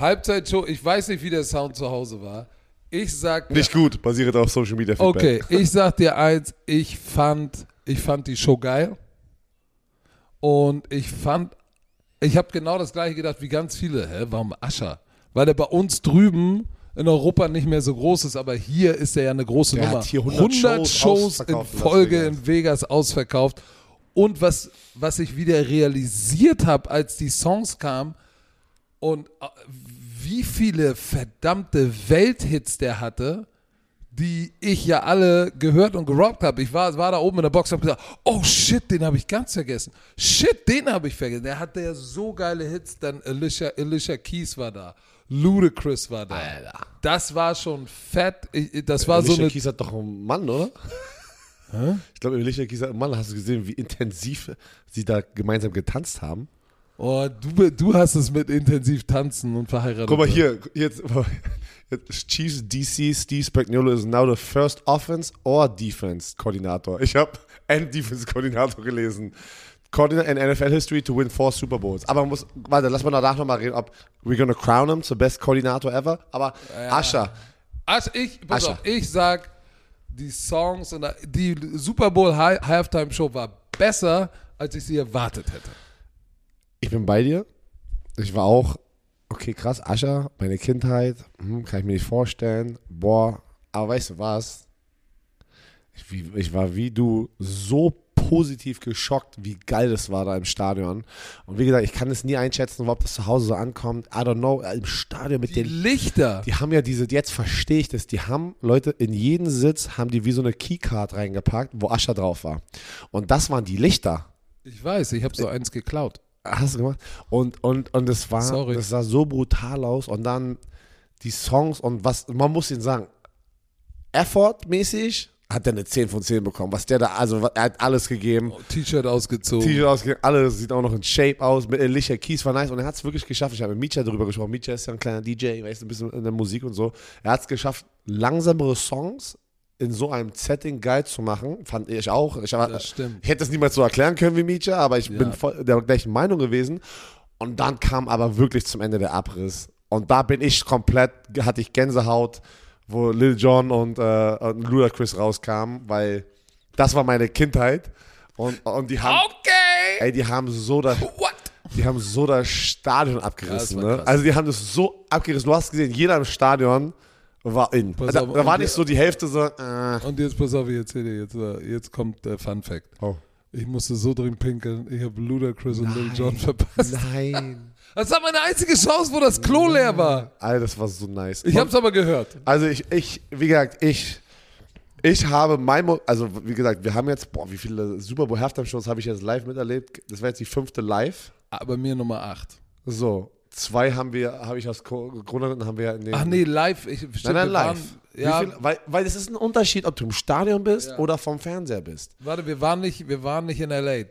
Halbzeitshow, ich weiß nicht, wie der Sound zu Hause war. Ich sag. Nicht gut, basiert auf Social Media Feedback. Okay, ich sag dir eins, ich fand, ich fand die Show geil. Und ich fand, ich habe genau das gleiche gedacht wie ganz viele. Hä, warum Ascher? Weil der bei uns drüben in Europa nicht mehr so groß ist, aber hier ist er ja eine große Der Nummer. hat hier 100 Shows in Folge Vegas. in Vegas ausverkauft. Und was, was ich wieder realisiert habe, als die Songs kamen und äh, wie viele verdammte Welthits der hatte, die ich ja alle gehört und gerockt habe. Ich war, war da oben in der Box und habe gesagt, oh shit, den habe ich ganz vergessen. Shit, den habe ich vergessen. Der hatte ja so geile Hits. Dann Alicia, Alicia Keys war da. Ludacris war da. Alter. Das war schon fett. Ich, das war so Alicia eine... Keys hat doch einen Mann, oder? Ich glaube, Alicia Keys hat einen Mann. Hast du gesehen, wie intensiv sie da gemeinsam getanzt haben? Oh, du, du hast es mit intensiv tanzen und verheiratet. Guck mal hier, jetzt, Chiefs DC Steve Spagnuolo is now the first offense or defense Koordinator. Ich habe and Defense Koordinator gelesen. Coordinator in NFL History to win four Super Bowls. Aber man muss, warte, lass mal danach nochmal reden, ob we're gonna crown him the best Koordinator ever. Aber Ascha, Also ich, pass Ascher. auf, ich sag, die Songs und die Super Bowl Halftime Show war besser, als ich sie erwartet hätte. Ich bin bei dir. Ich war auch, okay, krass, Ascha, meine Kindheit, hm, kann ich mir nicht vorstellen. Boah, aber weißt du was? Ich, ich war wie du so positiv geschockt, wie geil das war da im Stadion. Und wie gesagt, ich kann es nie einschätzen, ob das zu Hause so ankommt. I don't know. Im Stadion mit Die den. Lichter. Die haben ja diese, jetzt verstehe ich das, die haben, Leute, in jeden Sitz haben die wie so eine Keycard reingepackt, wo Ascha drauf war. Und das waren die Lichter. Ich weiß, ich habe so eins geklaut. Hast du gemacht? Und, und, und es war, Sorry. das sah so brutal aus. Und dann die Songs und was, man muss ihn sagen, Effort-mäßig hat er eine 10 von 10 bekommen. Was der da, also er hat alles gegeben. T-Shirt ausgezogen. T-Shirt ausgegeben, alles sieht auch noch in Shape aus. Mit Alicia Keys war nice und er hat es wirklich geschafft. Ich habe mit Micha darüber gesprochen. Micha ist ja ein kleiner DJ, weißt ein bisschen in der Musik und so. Er hat es geschafft, langsamere Songs in so einem Setting geil zu machen. Fand ich auch. Ich, stimmt. ich hätte es niemals so erklären können wie Micha, aber ich Ja. bin voll der gleichen Meinung gewesen. Und dann kam aber wirklich zum Ende der Abriss. Und da bin ich komplett, hatte ich Gänsehaut, wo Lil Jon und, äh, und Ludacris rauskamen, weil das war meine Kindheit. Und, und die haben, Okay. ey, die haben so das, What? die haben so das Stadion abgerissen. Ja, das ne? Also die haben das so abgerissen. Du hast gesehen, jeder im Stadion war in. Pass Da, auf, da war nicht so die Hälfte so, äh, Und jetzt pass auf, ich erzähle dir jetzt, äh, jetzt kommt der Fun Fact. oh. Ich musste so drin pinkeln, ich habe Ludacris und Lil Jon verpasst. Nein. Das war meine einzige Chance, wo das Klo leer war. Alter, das war so nice. Ich hab's aber gehört. Also ich, ich, wie gesagt, ich, ich habe mein, Mo also wie gesagt, wir haben jetzt, boah, wie viele Super Bowl Halftime Shows habe ich jetzt live miterlebt? Das war jetzt die fünfte live. Aber mir Nummer 8. So, zwei haben wir, habe ich aus Co- Gründen haben wir in den, Ach nee, live. Ich, stimmt, nein, nein, live. Waren, ja, viel, weil, weil es ist ein Unterschied, ob du im Stadion bist Ja. oder vom Fernseher bist. warte, wir waren, nicht, wir waren nicht in L.A.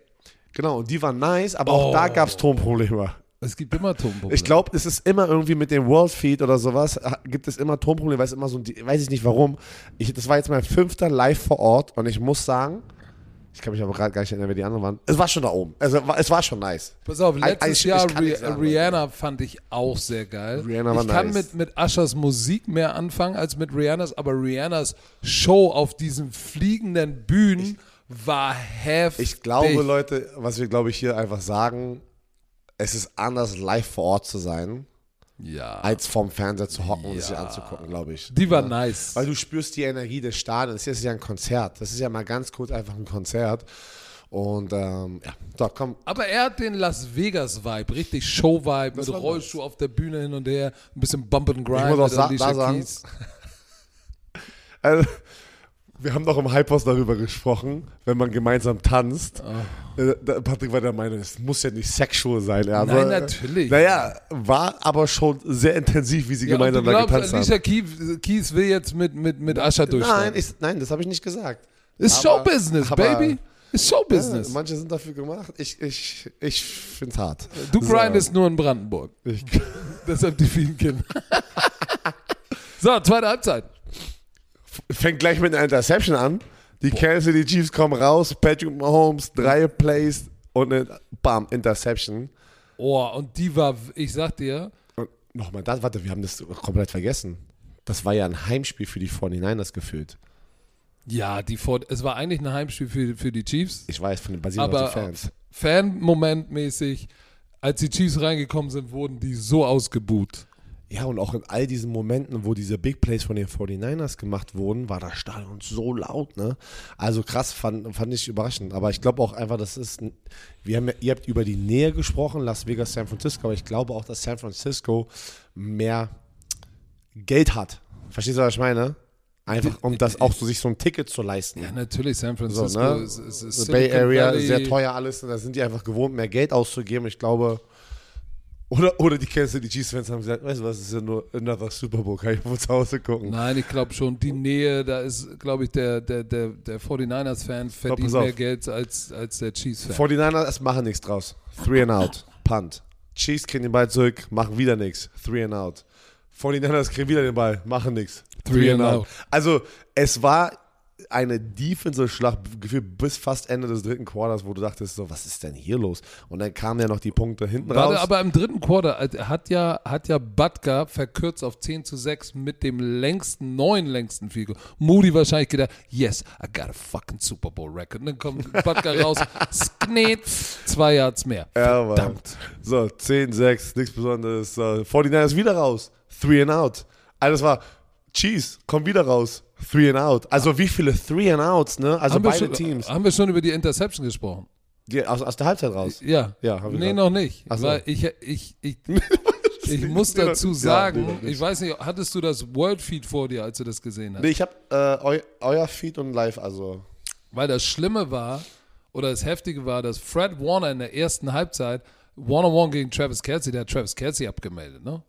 Genau, und die waren nice, aber auch Oh. da gab es Tonprobleme. Es gibt immer Tonprobleme. Ich glaube, es ist immer irgendwie mit dem World Feed oder sowas, gibt es immer Tonprobleme, weil es immer so, ein- weiß ich nicht warum. Ich, das war jetzt mein fünfter Live vor Ort und ich muss sagen, ich kann mich aber gerade gar nicht erinnern, wer die anderen waren. Es war schon da oben. Also, es war schon nice. Pass auf, letztes ich- ich Jahr Ri sagen, Rihanna fand ich auch sehr geil. Rihanna war ich kann nice. mit, mit Ushers Musik mehr anfangen als mit Rihannas, aber Rihannas Show auf diesen fliegenden Bühnen war heftig. Ich glaube, Leute, was wir, glaube ich, hier einfach sagen, es ist anders, live vor Ort zu sein. Ja. als vorm Fernseher zu hocken und sich Ja. anzugucken, glaube ich. Die war Ja. nice. Weil du spürst die Energie des Stadions. Das ist ja ein Konzert. Das ist ja mal ganz kurz einfach ein Konzert. Und ähm, ja, so, komm. Aber er hat den Las Vegas-Vibe, richtig Show-Vibe, mit Rollschuh auf der Bühne hin und her, ein bisschen Bump and Grind. Ich muss auch sa- da sagen. Also, wir haben doch im Hypos darüber gesprochen, wenn man gemeinsam tanzt. Äh, da- Patrick war der Meinung, es muss ja nicht sexual sein. Ja, Nein, also, natürlich. Naja, war aber schon sehr intensiv, wie sie Ja, gemeinsam da getanzt haben. Alicia Keys, will jetzt mit, mit, mit Ascher Nein, durchsteigen. ich, nein, das habe ich nicht gesagt. Ist aber- Showbusiness, aber- Baby. Ist Showbusiness. Ja, manche sind dafür gemacht. Ich, ich, ich finde es hart. du So. grindest nur in Brandenburg. Ich, Deshalb die vielen Kinder. so, zweite Halbzeit. Fängt gleich mit einer Interception an. Die Kansas City Chiefs kommen raus. Patrick Mahomes, drei Plays und eine Bam, Interception. Oh, und die war, ich sag dir, Und nochmal, das, warte, wir haben das komplett vergessen. Das war ja ein Heimspiel für die 49ers gefühlt. ja, die vor, es war eigentlich ein Heimspiel für, für die Chiefs. Ich weiß, von den basierend auf Aber die Fans. Fan-Momentmäßig, als die Chiefs reingekommen sind, wurden die so ausgebuht. Ja, und auch in all diesen Momenten, wo diese Big Plays von den 49ers gemacht wurden, war das Stadion so laut, ne? Also krass, fand, fand ich überraschend. Aber ich glaube auch einfach, das ist, wir haben ihr habt über die Nähe gesprochen, Las Vegas, San Francisco, aber ich glaube auch, dass San Francisco mehr Geld hat. Verstehst du, was ich meine? Einfach, um das auch so, sich so ein Ticket zu leisten. Ja, natürlich, San So, Francisco ne? ist, ist, ist Bay Area, Valley. sehr teuer alles. Und da sind die einfach gewohnt, mehr Geld auszugeben. Ich glaube, oder, oder die Kansas City Chiefs-Fans haben gesagt, weißt du was, ist ja nur another Super Bowl, kann ich wohl zu Hause gucken. Nein, ich glaube schon, die Nähe, da ist, glaube ich, der, der, der, der 49ers-Fan verdient mehr Geld als, als der Chiefs-Fan. 49ers machen nichts draus. Three and out. Punt. Chiefs kriegen den Ball zurück, machen wieder nichts. Three and out. 49ers kriegen wieder den Ball, machen nichts. Three and out. Also, es war eine Defensive-Schlacht gefühlt bis fast Ende des dritten Quarters, wo du dachtest, so, was ist denn hier los? Und dann kamen ja noch die Punkte hinten Warte, raus. aber im dritten Quarter äh, hat ja, hat ja Butker verkürzt auf 10 zu 6 mit dem längsten, neuen längsten Goal. Moody wahrscheinlich gedacht, yes, I got a fucking Super Bowl record. Und dann kommt Butker raus, sknetz, zwei Yards mehr. Ja. Verdammt. So, 10, 6, nichts Besonderes. So, 49ers wieder raus. Three and out. Das war Cheese, kommt wieder raus. Three and out. Also wie viele Three and outs, ne? Also haben, wir beide schon, Teams. haben wir schon über die Interception gesprochen? Die, aus, aus der Halbzeit raus. Ja. Ja, hab ich Nee, noch nicht. Ach so. Weil ich, ich, ich, ich muss dazu sagen, ich weiß nicht, hattest du das Worldfeed vor dir, als du das gesehen hast? Nee, ich hab äh, eu, euer Feed und live, also. Weil das Schlimme war, oder das Heftige war, dass Fred Warner in der ersten Halbzeit One-on-One gegen Travis Kelsey, der hat Travis Kelsey abgemeldet, ne?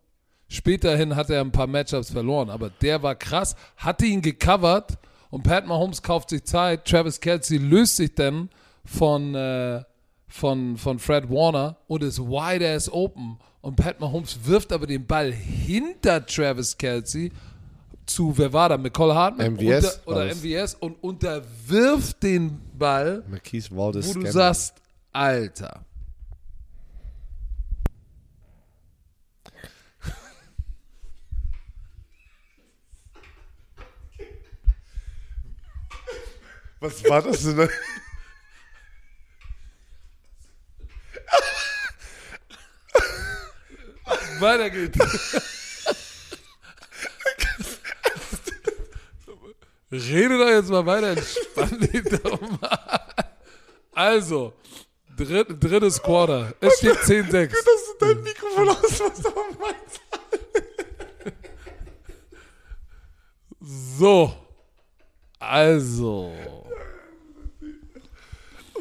Späterhin hat er ein paar Matchups verloren, aber der war krass, hatte ihn gecovert und Pat Mahomes kauft sich Zeit. Travis Kelsey löst sich dann von, äh, von, von Fred Warner und ist wide ass open. Und Pat Mahomes wirft aber den Ball hinter Travis Kelsey zu, wer war da? McCall Hartman? MVS Unter, oder. MVS und unterwirft den Ball, Marquise Waldes. wo du sagst, Alter. Was war das denn? Weiter geht's. Rede doch jetzt mal weiter, entspann dich doch mal. Also, dritt, drittes Quarter. Es steht 10-6. Dass du dein Mikrofon aus, was du meinst. So. Also.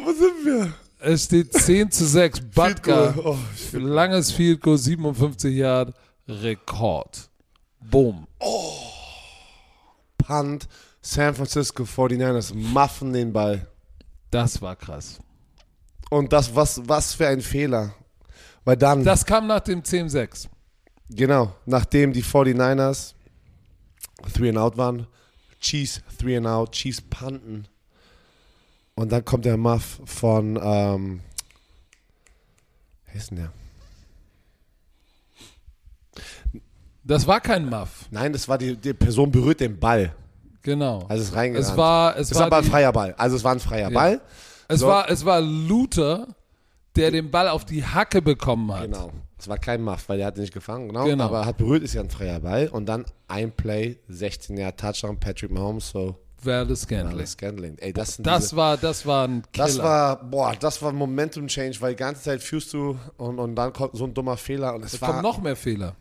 Wo sind wir? Es steht 10 zu 6. Butker. Goal. Oh, langes Field Goal, 57 Yard. Rekord. Boom. Punt. San Francisco 49ers muffen den Ball. Das war krass. Und das, was, was für ein Fehler. Weil dann, Das kam nach dem 10-6. genau, nachdem die 49ers 3 and out waren, Chiefs 3 and out, Chiefs punten. Und dann kommt der Muff von, ähm, wer ist denn der? Das war kein Muff. Nein, das war die, die Person berührt den Ball. Genau. Also es ist reingerannt. es war, es Es war, war aber ein freier Ball. Also es war ein freier Ja. Ball. es so. war, es war Luther, der den Ball auf die Hacke bekommen hat. Genau. Es war kein Muff, weil der hat ihn nicht gefangen, genau. Genau. Aber hat berührt, ist ja ein freier Ball. Und dann ein Play, 16 Jahre Touchdown, Patrick Mahomes, so Valdez Scantling. alles Scandling. Ey, das sind Das diese, war, das war ein Killer. das war, boah, das war Momentum Change, weil die ganze Zeit führst du und, und dann kommt so ein dummer Fehler und es da war, kommen noch mehr Fehler.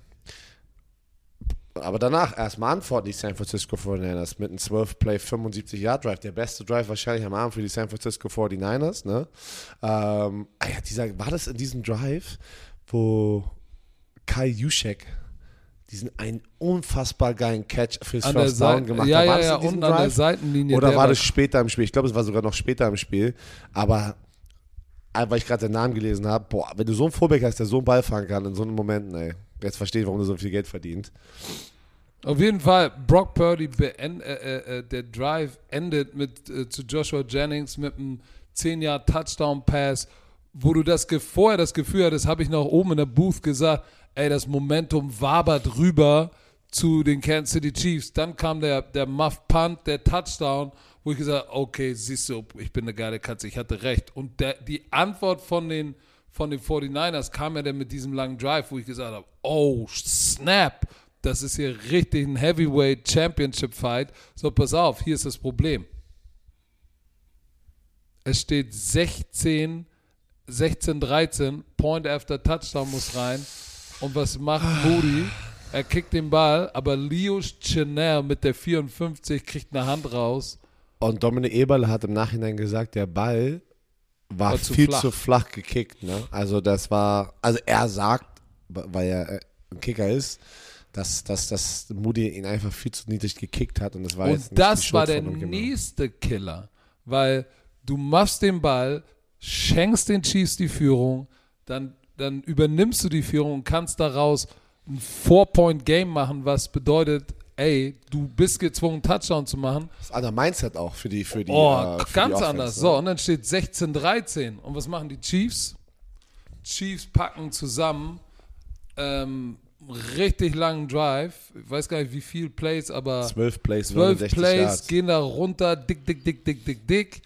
aber danach erstmal antworten die San Francisco 49ers mit einem 12-Play 75-Yard-Drive, der beste Drive wahrscheinlich am Abend für die San Francisco 49ers, ne? Ähm, ah dieser, war das in diesem Drive, wo Kai Juszek diesen einen unfassbar geilen Catch fürs An First Down gemacht ja, hat? War ja, das ja, diesem und an der Drive? Seitenlinie. Oder der war das später im Spiel? Ich glaube, es war sogar noch später im Spiel. Aber äh, weil ich gerade den Namen gelesen habe, boah, wenn du so einen Fullback hast, der so einen Ball fangen kann in so einem Moment, ey, jetzt verstehe ich, warum du so viel Geld verdient. Auf jeden Fall, Brock Purdy, beend, äh, äh, äh, der Drive endet mit, äh, zu Joshua Jennings mit einem 10-Jahr-Touchdown-Pass, wo du das vorher das Gefühl hattest, habe ich noch oben in der Booth gesagt, ey, das Momentum wabert rüber zu den Kansas City Chiefs. Dann kam der, der Muff Punt, der Touchdown, wo ich gesagt okay, siehst du, ich bin eine geile Katze, ich hatte recht. Und der, die Antwort von den, von den 49ers kam ja dann mit diesem langen Drive, wo ich gesagt habe, oh, snap, das ist hier richtig ein Heavyweight Championship Fight. So, pass auf, hier ist das Problem. Es steht 16, 16, 13, Point after Touchdown muss rein. Und was macht Moody? Er kickt den Ball, aber Leo Chanel mit der 54 kriegt eine Hand raus. Und Dominik Eberle hat im Nachhinein gesagt, der Ball war, War zu viel flach. zu flach gekickt. Ne? Also das war, also er sagt, weil er äh, ein Kicker ist, dass, dass, dass Moody ihn einfach viel zu niedrig gekickt hat und das war jetzt Und nicht die das war der irgendjemandem. nächste Killer, weil du machst den Ball, schenkst den Chiefs die Führung, dann, dann übernimmst du die Führung und kannst daraus ein Four-Point-Game machen, was bedeutet, ey, du bist gezwungen, Touchdown zu machen. Das ist ein anderer Mindset auch für die für die Oh, äh, für ganz die anders. ne? So, und dann steht 16-13. Und was machen die Chiefs? Chiefs packen zusammen ähm, richtig langen Drive. Ich weiß gar nicht, wie viel Plays, aber 12 Plays, 12 69 Plays, Yards. gehen da runter, dick, dick, dick, dick, dick, dick.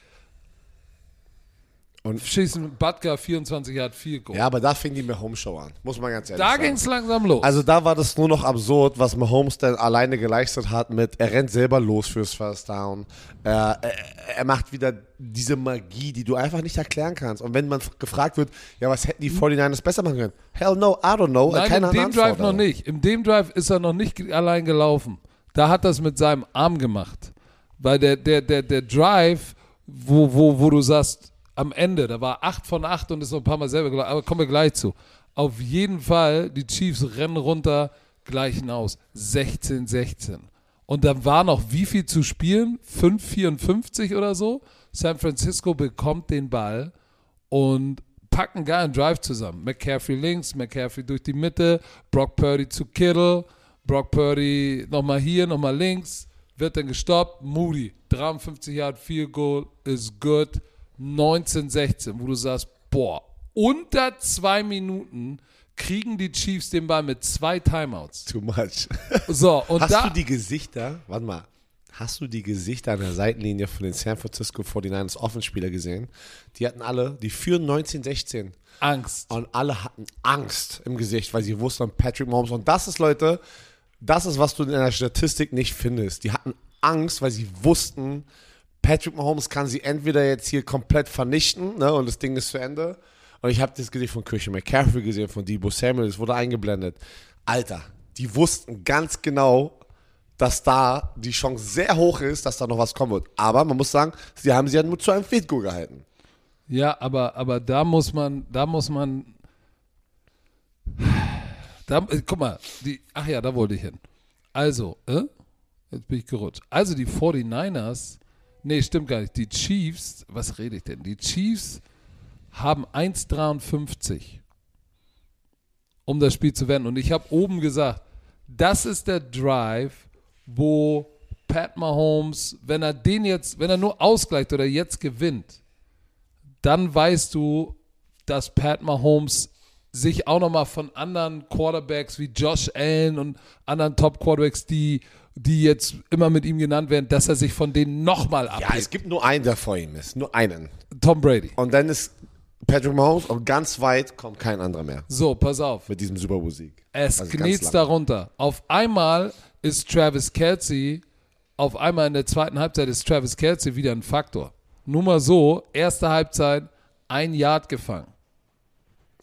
Und- schießen Butker 24 Yard viel Goal. Ja, aber da fing die Mahomes-Show an, muss man ganz ehrlich da sagen. ging es langsam los. Also da war das nur noch absurd, was Mahomes dann alleine geleistet hat mit, er rennt selber los fürs First Down. Äh, er, er macht wieder diese Magie, die du einfach nicht erklären kannst. Und wenn man gefragt wird, ja, was hätten die 49ers besser machen können? Hell no, I don't know. Nein, Keine in dem Drive noch nicht. In dem Drive ist er noch nicht allein gelaufen. Da hat er es mit seinem Arm gemacht. Weil der, der, der, der Drive, wo, wo, wo du sagst, am Ende, da war 8 von 8 und ist noch ein paar Mal selber gelaufen, aber kommen wir gleich zu. Auf jeden Fall, die Chiefs rennen runter, gleichen aus. 16-16. Und dann war noch wie viel zu spielen? 5,54 oder so. San Francisco bekommt den Ball und packen einen geilen Drive zusammen. McCaffrey links, McCaffrey durch die Mitte, Brock Purdy zu Kittle, Brock Purdy nochmal hier, nochmal links, wird dann gestoppt. Moody, 53 Yard Field Goal is good. 1916, wo du sagst, boah, unter zwei Minuten kriegen die Chiefs den Ball mit zwei Timeouts. Too much. So, und Hast da, du die Gesichter, warte mal, hast du die Gesichter an der Seitenlinie von den San Francisco 49ers Offenspieler gesehen? Die hatten alle, die führen 19-16. Angst. Und alle hatten Angst im Gesicht, weil sie wussten, Patrick Mahomes. Und das ist, Leute, das ist, was du in der Statistik nicht findest. Die hatten Angst, weil sie wussten, Patrick Mahomes kann sie entweder jetzt hier komplett vernichten ne, und das Ding ist zu Ende. Und ich habe das Gesicht von Christian McCaffrey gesehen, von Debo Samuel, das wurde eingeblendet. Alter, die wussten ganz genau, dass da die Chance sehr hoch ist, dass da noch was kommen wird. Aber man muss sagen, sie haben sie ja nur zu einem Field gehalten. Ja, aber, aber da muss man, da muss man. Da, guck mal, die, ach ja, da wollte ich hin. Also, äh? jetzt bin ich gerutscht. Also die 49ers, nee, stimmt gar nicht. Die Chiefs, was rede ich denn? Die Chiefs haben 1,53, um das Spiel zu wenden. Und ich habe oben gesagt, das ist der Drive, wo Pat Mahomes, wenn er den jetzt, wenn er nur ausgleicht oder jetzt gewinnt, dann weißt du, dass Pat Mahomes sich auch nochmal von anderen Quarterbacks wie Josh Allen und anderen Top-Quarterbacks, die, die jetzt immer mit ihm genannt werden, dass er sich von denen nochmal Ja, abhebt. es gibt nur einen, der vor ihm ist. Nur einen. Tom Brady. Und dann ist Patrick Mahomes und ganz weit kommt kein anderer mehr So, pass auf. mit diesem Super Bowl-Sieg. Es Also lang. darunter. Auf einmal ist Travis Kelsey, auf einmal in der zweiten Halbzeit ist Travis Kelsey wieder ein Faktor. Nur mal so, erste Halbzeit, ein Yard gefangen.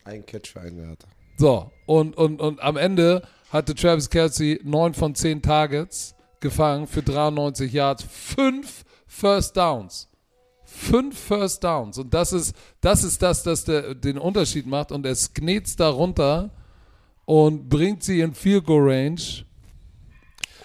Ein Catch für einen Wert. So, und, und, und am Ende hatte Travis Kelsey 9 von 10 Targets gefangen für 93 Yards, 5 First Downs. 5 First Downs. Und das ist das, ist das, das der, den Unterschied macht. Und es kniet's darunter und bringt sie in Field Goal Range.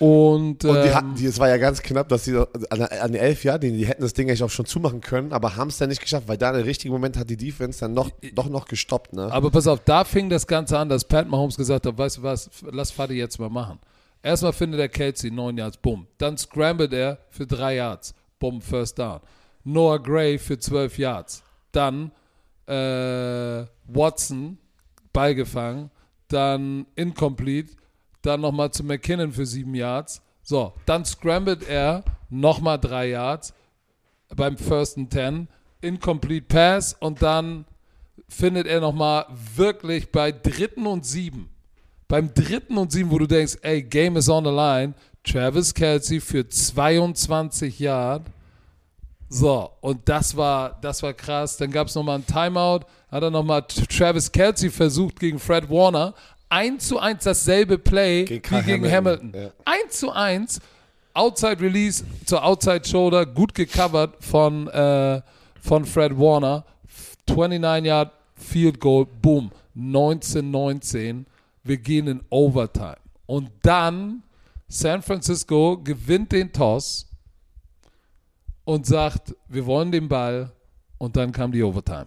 Und, Und die ähm, hatten, die, es war ja ganz knapp, dass sie an, an die elf Jahren, die, die hätten das Ding eigentlich auch schon zumachen können, aber haben es dann nicht geschafft, weil da im richtigen Moment hat die Defense dann noch, doch noch gestoppt, ne? Aber pass auf, da fing das Ganze an, dass Pat Mahomes gesagt hat, weißt du was, lass Fadi jetzt mal machen. Erstmal findet er Kelsey, 9 Yards, bumm. Dann scrambled er für 3 Yards, bumm, First Down. Noah Gray für 12 Yards. Dann äh, Watson, Ball gefangen. Dann incomplete. Dann nochmal zu McKinnon für 7 Yards. So, dann scrambled er nochmal 3 Yards beim First and 10. Incomplete Pass und dann findet er nochmal wirklich bei dritten und sieben. Beim dritten und sieben, wo du denkst, ey, Game is on the line, Travis Kelsey für 22 Yard. So, und das war, das war krass. Dann gab es nochmal ein Timeout, hat er nochmal Travis Kelsey versucht gegen Fred Warner. 1 zu 1 dasselbe Play Gegen wie gegen Hamilton, Hamilton. ja. 1 zu 1. Outside Release zur Outside Shoulder, gut gecovert von, äh, von Fred Warner. 29 Yard Field Goal, boom, 19-19. Wir gehen in Overtime. Und dann San Francisco gewinnt den Toss und sagt, wir wollen den Ball. Und dann kam die Overtime.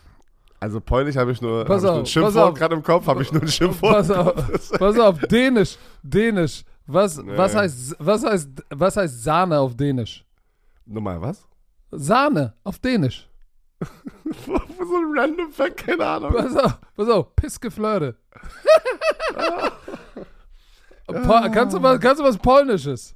Also Polnisch habe ich nur, hab ich ein auf, pass Schimpfwort gerade im Kopf, habe ich nur ein Schimpfwort. Pass auf, pass auf, Dänisch, Dänisch. Was, was, Nee. heißt, was, heißt, was heißt Sahne auf Dänisch? Nochmal, was? Sahne auf Dänisch. so ein random Fact, keine Ahnung. Pass auf, pass auf, Pissgeflirte. Kannst, du was, kannst du was Polnisches?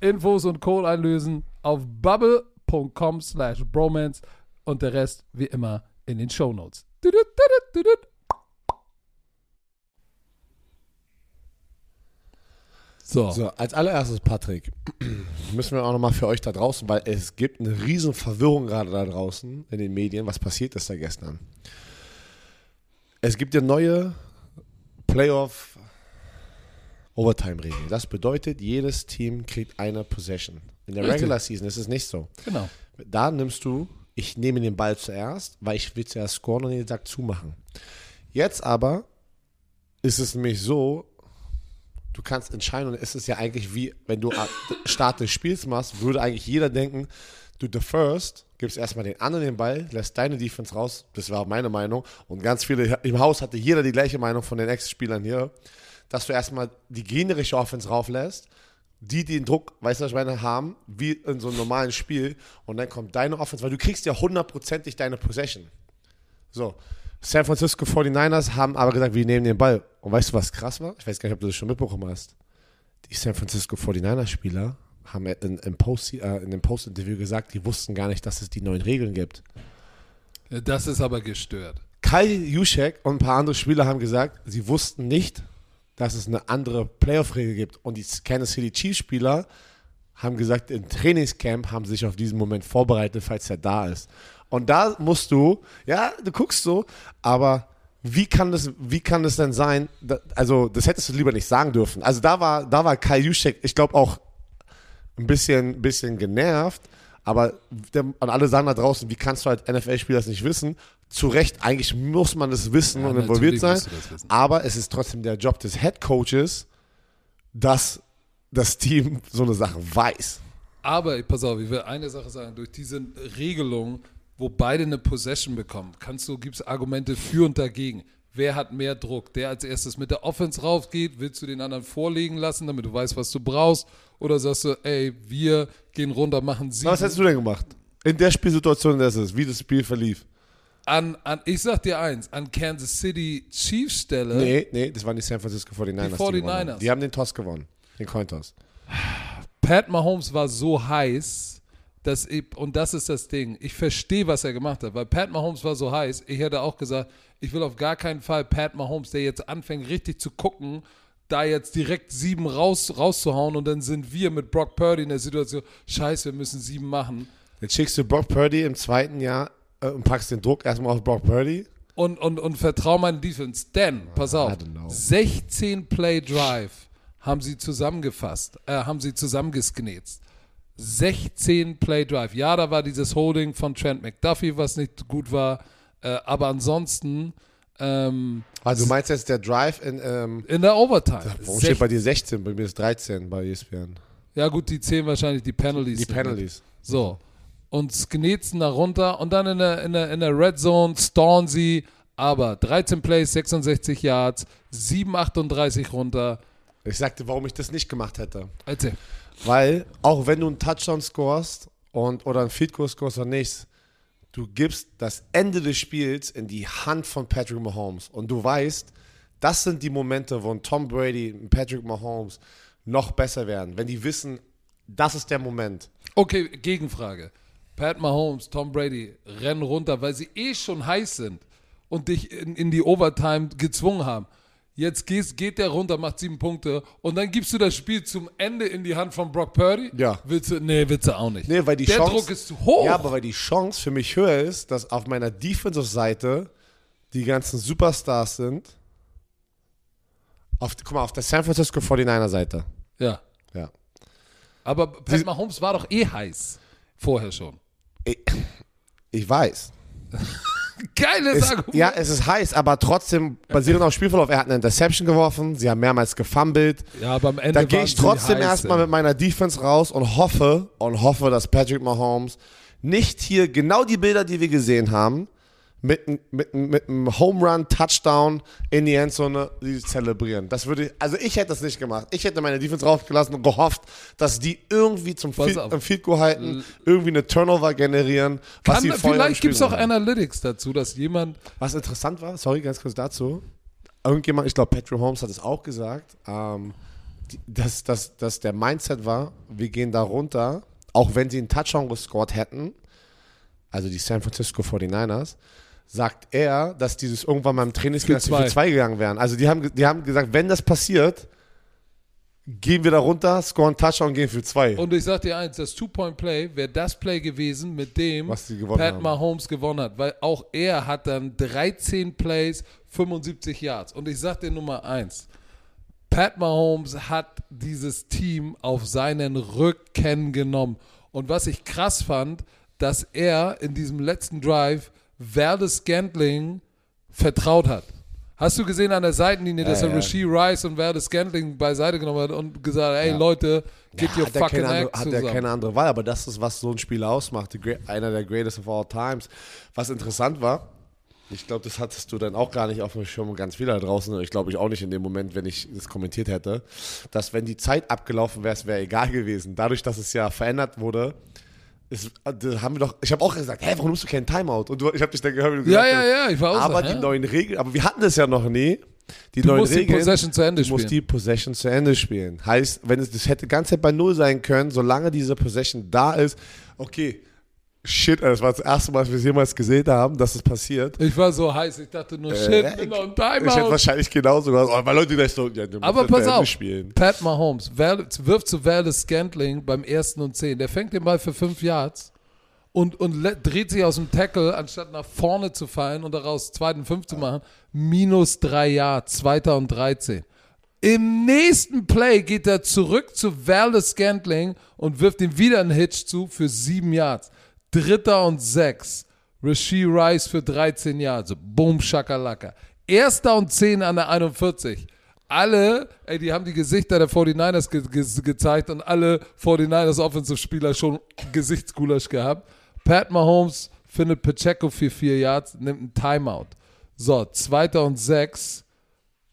Infos und Code einlösen auf bubble.com slash bromance und der Rest wie immer in den Shownotes. So. So, als allererstes, Patrick, müssen wir auch nochmal für euch da draußen, weil es gibt eine riesen Verwirrung gerade da draußen in den Medien. Was passiert ist da gestern? Es gibt ja neue Playoff Overtime-Regeln. Das bedeutet, jedes Team kriegt eine Possession. In der Richtig. Regular Season ist es nicht so. Genau. Da nimmst du, ich nehme den Ball zuerst, weil ich will zuerst scoren und den Sack zumachen. Jetzt aber ist es nämlich so, du kannst entscheiden und es ist ja eigentlich wie, wenn du Start des Spiels machst, würde eigentlich jeder denken, du deferst, gibst erstmal den anderen den Ball, lässt deine Defense raus, das war auch meine Meinung und ganz viele, im Haus hatte jeder die gleiche Meinung von den Ex-Spielern hier, dass du erstmal die gegnerische Offense rauflässt, die den Druck, weißt du, was ich meine, haben, wie in so einem normalen Spiel und dann kommt deine Offense, weil du kriegst ja hundertprozentig deine Possession. So, San Francisco 49ers haben aber gesagt, wir nehmen den Ball. Und weißt du, was krass war? Ich weiß gar nicht, ob du das schon mitbekommen hast. Die San Francisco 49ers-Spieler haben in, in, Post, äh, in dem Post-Interview gesagt, die wussten gar nicht, dass es die neuen Regeln gibt. Das ist aber gestört. Kai Juszek und ein paar andere Spieler haben gesagt, sie wussten nicht, dass es eine andere Playoff-Regel gibt. Und die Kansas City Chiefs-Spieler haben gesagt, im Trainingscamp haben sie sich auf diesen Moment vorbereitet, falls er da ist. Und da musst du, ja, du guckst so, aber wie kann das, wie kann das denn sein? Da, also, das hättest du lieber nicht sagen dürfen. Also, da war, da war Kai Juszek, ich glaube auch ein bisschen, bisschen genervt, aber der, an alle sagen da draußen, wie kannst du als NFL-Spieler das nicht wissen? Zu Recht, eigentlich muss man das wissen Ja, und involviert sein, das aber es ist trotzdem der Job des Head Coaches, dass das Team so eine Sache weiß. Aber pass auf, ich will eine Sache sagen. Durch diese Regelung, wo beide eine Possession bekommen, kannst du, gibt es Argumente für und dagegen. Wer hat mehr Druck? Der als erstes mit der Offense raufgeht, willst du den anderen vorlegen lassen, damit du weißt, was du brauchst? Oder sagst du, ey, wir gehen runter, machen sieben. Was hättest du denn gemacht? In der Spielsituation, es ist, wie das Spiel verlief. An, an, ich sag dir eins, an Kansas City Chiefs Stelle, Nee, nee, das waren die San Francisco 49ers. Die gewonnen 49ers. haben. Die haben den Toss gewonnen. Den Cointoss. Pat Mahomes war so heiß, dass ich, und das ist das Ding, ich verstehe, was er gemacht hat, weil Pat Mahomes war so heiß, ich hätte auch gesagt, ich will auf gar keinen Fall Pat Mahomes, der jetzt anfängt richtig zu gucken, da jetzt direkt sieben raus, rauszuhauen und dann sind wir mit Brock Purdy in der Situation, scheiße, wir müssen sieben machen. Jetzt schickst du Brock Purdy im zweiten Jahr äh, und packst den Druck erstmal auf Brock Purdy. und, und, und vertraue meinen Defense. Denn, pass auf, don't know. 16 Play Drive haben sie zusammengefasst, äh, haben sie zusammengesknetzt. 16 Play Drive. Ja, da war dieses Holding von Trent McDuffie, was nicht gut war, äh, aber ansonsten ähm, Also du meinst jetzt der Drive in, ähm, in der Overtime. warum steht bei dir 16? Bei mir ist 13 bei ESPN. ja, gut, die zählen wahrscheinlich die Penalties. Die. Penalties. So. Und sknetzen da runter und dann in der, in der, in der Red Zone storn sie, aber 13 Plays, 66 Yards, 7,38 runter. Ich sagte, warum ich das nicht gemacht hätte. Erzähl. Weil, auch wenn du einen Touchdown scorest und, oder einen Field Goal scorest oder nichts, du gibst das Ende des Spiels in die Hand von Patrick Mahomes und du weißt, das sind die Momente, wo ein Tom Brady und Patrick Mahomes noch besser werden, wenn die wissen, das ist der Moment. Okay, Gegenfrage. Pat Mahomes, Tom Brady rennen runter, weil sie eh schon heiß sind und dich in, in die Overtime gezwungen haben. Jetzt gehst, geht der runter, macht sieben Punkte und dann gibst du das Spiel zum Ende in die Hand von Brock Purdy? Ja. Willst du, nee, willst du auch nicht. Nee, weil die der Chance, Druck ist zu hoch. Ja, aber weil die Chance für mich höher ist, dass auf meiner Defensive-Seite die ganzen Superstars sind. Auf, guck mal, auf der San Francisco 49er-Seite. ja. Ja. Aber Pat Mahomes war doch eh heiß. Vorher schon. Ich, ich weiß. Geiles Es, Argument. ja, es ist heiß, aber trotzdem basierend auf Spielverlauf. Er hat eine Interception geworfen, sie haben mehrmals gefummelt. Ja, aber am Ende Da gehe ich trotzdem erstmal mit meiner Defense raus und hoffe und hoffe, dass Patrick Mahomes nicht hier genau die Bilder, die wir gesehen haben, mit, mit, mit einem Home Run, Touchdown in die Endzone die zelebrieren. Das würde ich, also ich hätte das nicht gemacht. Ich hätte meine Defense rausgelassen und gehofft, dass die irgendwie zum Field, Field Goal halten, irgendwie eine Turnover generieren. Was Kann, sie vielleicht gibt es auch. Analytics dazu, dass jemand. Was interessant war, sorry, ganz kurz dazu. Irgendjemand, ich glaube, Patrick Holmes hat es auch gesagt, ähm, dass, dass, dass der Mindset war, wir gehen da runter, auch wenn sie einen Touchdown gescored hätten, also die San Francisco 49ers, sagt er, dass dieses irgendwann mal im Trainingsspiel Für zwei. für zwei gegangen wären. Also die haben, die haben gesagt, wenn das passiert, gehen wir da runter, scoren Touchdown und gehen für zwei. Und ich sag dir eins: Das Two-Point-Play wäre das Play gewesen, mit dem Pat haben. Mahomes gewonnen hat. Weil auch er hat dann 13 Plays, 75 Yards. Und ich sag dir Nummer eins: Pat Mahomes hat dieses Team auf seinen Rücken genommen. Und was ich krass fand, dass er in diesem letzten Drive Verdes Scantling vertraut hat. Hast du gesehen an der Seitenlinie, dass Ja, er ja. Rasheed Rice und Verdes Scantling beiseite genommen hat und gesagt hat, ey Ja. Leute, get your hat er fucking keine andere, act hat er zusammen. keine andere Wahl, aber das ist, was so ein Spiel ausmacht. Einer der greatest of all times. Was interessant war, ich glaube, das hattest du dann auch gar nicht auf dem Schirm und ganz viele da draußen. Ich glaube, ich auch nicht in dem Moment, wenn ich das kommentiert hätte, dass wenn die Zeit abgelaufen wäre, es wäre egal gewesen. Dadurch, dass es ja verändert wurde, ist, da haben wir doch, ich habe auch gesagt, hä, warum nimmst du keinen Timeout? Und du, ich habe dich dann gehört, wie du Ja, gesagt ja, hast, ja, ich war auch Aber so, die hä? neuen Regeln, aber wir hatten das ja noch nie. Die Du neuen musst die Regeln, Possession zu Ende Du musst spielen. die Possession zu Ende spielen. Heißt, wenn es das hätte ganze Zeit bei Null sein können, solange diese Possession da ist, okay, shit, das war das erste Mal, dass wir es jemals gesehen haben, dass es passiert. Ich war so heiß, ich dachte nur, shit, Äh, noch ein Ich hätte Timeout. wahrscheinlich genauso gesagt, oh, weil Leute gleich so, ja, Aber pass auf, spielen. Pat Mahomes Val- wirft zu Valdez Scantling beim ersten und zehn. Der fängt den Ball für fünf Yards und, und dreht sich aus dem Tackle, anstatt nach vorne zu fallen und daraus zweiten fünf zu machen. Minus drei Yards, zweiter und 13. Im nächsten Play geht er zurück zu Valdez Scantling und wirft ihm wieder einen Hitch zu für sieben Yards. Dritter und sechs. Rasheed Rice für 13 Yards. Boom, Shakalaka. Erster und 10 an der 41. Alle, ey, die haben die Gesichter der 49ers ge ge gezeigt und alle 49ers Offensive-Spieler schon Gesichtsgulasch gehabt. Pat Mahomes findet Pacheco für 4 Yards, nimmt einen Timeout. So, zweiter und 6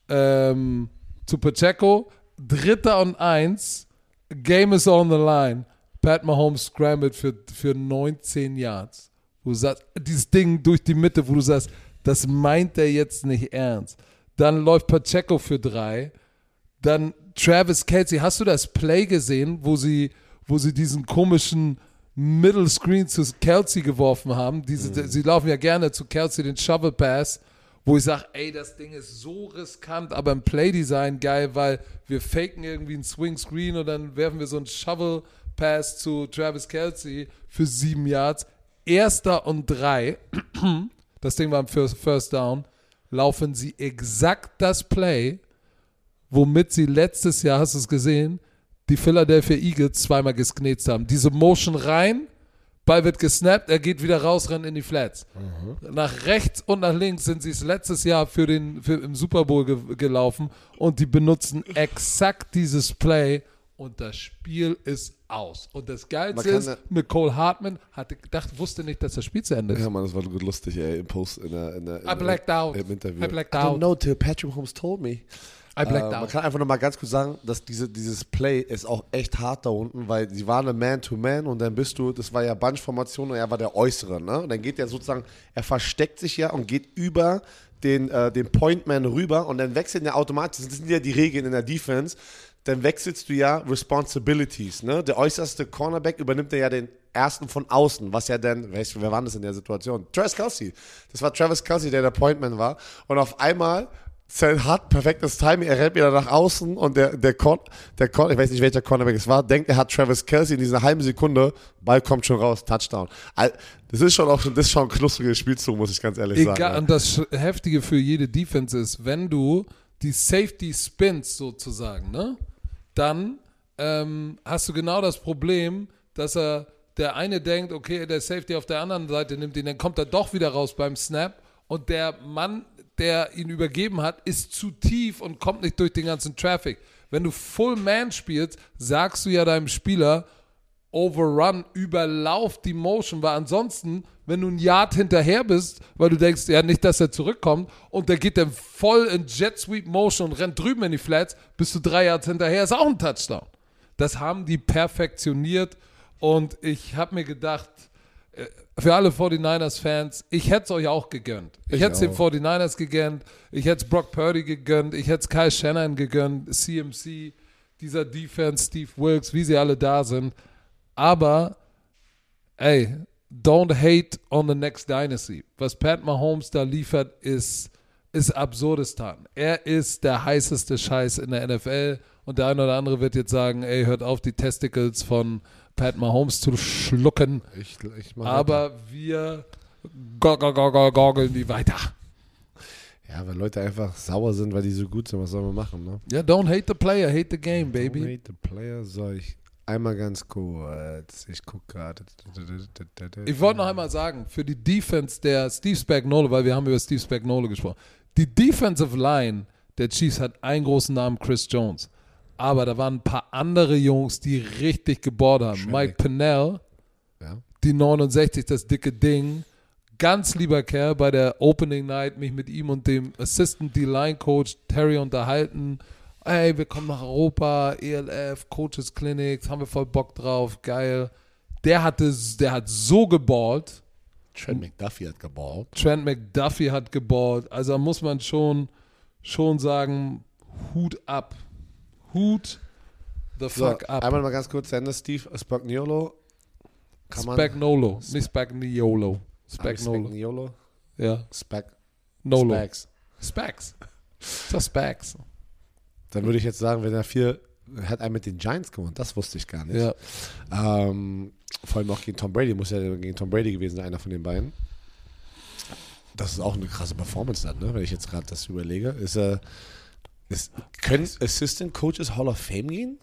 ähm, zu Pacheco. Dritter und 1. Game is on the line. Pat Mahomes scrambled für, für 19 Yards. Wo du sagst, dieses Ding durch die Mitte, wo du sagst, das meint er jetzt nicht ernst. Dann läuft Pacheco für drei. Dann Travis Kelsey. Hast du das Play gesehen, wo sie, wo sie diesen komischen Middle Screen zu Kelsey geworfen haben? Diese, Sie laufen ja gerne zu Kelsey den Shovel Pass, wo ich sage, ey, das Ding ist so riskant, aber im Playdesign geil, weil wir faken irgendwie einen Swing Screen und dann werfen wir so einen Shovel Pass zu Travis Kelsey für sieben Yards. Erster und drei, das Ding war im First, Down, laufen sie exakt das Play, womit sie letztes Jahr, hast du es gesehen, die Philadelphia Eagles zweimal gesknetzt haben. Diese Motion rein, Ball wird gesnappt, er geht wieder raus, rennt in die Flats. Nach rechts und nach links sind sie es letztes Jahr für den, für, im Super Bowl ge gelaufen und die benutzen exakt dieses Play und das Spiel ist aus. Und das Geilste Man ist, ja- Nicole Hartman hatte gedacht, wusste nicht, dass das Spiel zu Ende ist. Ja, Mann, das war gut lustig, ey, im Post, in der, in der, in I blacked out. im Interview. I blacked I don't out. know till Patrick Holmes told me. I blacked Äh, man out. kann einfach noch mal ganz kurz sagen, dass diese, dieses Play ist auch echt hart da unten, weil sie waren eine Man-to-Man und dann bist du, das war ja Bunch-Formation und er war der Äußere. Ne? Und dann geht er sozusagen, er versteckt sich ja und geht über den, äh, den Point-Man rüber und dann wechseln ja automatisch, das sind ja die Regeln in der Defense, dann wechselst du ja Responsibilities. Ne? Der äußerste Cornerback übernimmt ja den ersten von außen, was ja dann, weißt du, wer war das in der Situation? Travis Kelsey. Das war Travis Kelsey, der der Pointman war. Und auf einmal Zell hat perfektes Timing, er rennt wieder nach außen und der, der, Con, der Con, ich weiß nicht welcher Cornerback es war, denkt, er hat Travis Kelsey in dieser halben Sekunde, Ball kommt schon raus, Touchdown. Das ist schon auch schon, das ist schon ein knuspriges Spielzug, muss ich ganz ehrlich Egal, sagen. und das Heftige für jede Defense ist, wenn du die Safety spins sozusagen, ne? Dann ähm, hast du genau das Problem, dass er der eine denkt, okay, der Safety auf der anderen Seite nimmt ihn, dann kommt er doch wieder raus beim Snap und der Mann, der ihn übergeben hat, ist zu tief und kommt nicht durch den ganzen Traffic. Wenn du Full Man spielst, sagst du ja deinem Spieler, Overrun, überlauf die Motion, weil ansonsten, wenn du ein Yard hinterher bist, weil du denkst, ja nicht, dass er zurückkommt und der geht dann voll in Jet Sweep Motion und rennt drüben in die Flats, bist du drei Yards hinterher, ist auch ein Touchdown. Das haben die perfektioniert und ich habe mir gedacht, äh, für alle 49ers-Fans, ich hätte es euch auch gegönnt. Ich, Ich hätte es den auch. 49ers gegönnt, ich hätte es Brock Purdy gegönnt, ich hätte es Kyle Shannon gegönnt, CMC, dieser Defense, Steve Wilkes, wie sie alle da sind. Aber, ey, don't hate on the next dynasty. Was Pat Mahomes da liefert, ist, ist Absurdistan. Er ist der heißeste Scheiß in der NFL und der eine oder andere wird jetzt sagen, ey, hört auf, die Testicles von Pat Mahomes zu schlucken. Ich, ich Aber wir go- go- go- go- goggeln die weiter. Ja, weil Leute einfach sauer sind, weil die so gut sind, was soll man machen, ne? Ja, don't hate the player, hate the game, Don't baby. hate the player, soll ich einmal ganz kurz, ich guck gerade. Ich wollte noch einmal sagen, für die Defense der Steve Spagnuolo, weil wir haben über Steve Spagnuolo gesprochen, die Defensive Line der Chiefs hat einen großen Namen, Chris Jones. Aber da waren ein paar andere Jungs, die richtig gebohrt haben. Schrecklich. Mike Pennell, Ja. die 69, das dicke Ding. Ganz lieber Kerl bei der Opening Night, mich mit ihm und dem Assistant D-Line Coach Terry unterhalten. Ey, wir kommen nach Europa, ELF, Coaches Clinics, haben wir voll Bock drauf, geil. Der hatte, der hat so geballt. Trent McDuffie hat geballt. Trent McDuffie hat geballt. Also muss man schon, schon sagen, Hut ab. Hut the So, fuck ab. einmal mal ganz kurz zu Ende. Steve Spagnolo. Spagnolo, nicht Spagniolo. Spagnolo. Spagnolo. Spagnolo. Ja, Spag Nolo. Spags. Spags. Das Spags. Dann würde ich jetzt sagen, wenn er vier. Er hat einen mit den Giants gewonnen, das wusste ich gar nicht. Ja. Ähm, vor allem auch gegen Tom Brady, muss ja gegen Tom Brady gewesen sein, einer von den beiden. Das ist auch eine krasse Performance dann, ne? wenn ich jetzt gerade das überlege. Ist er. Ist, können Assistant Coaches Hall of Fame gehen?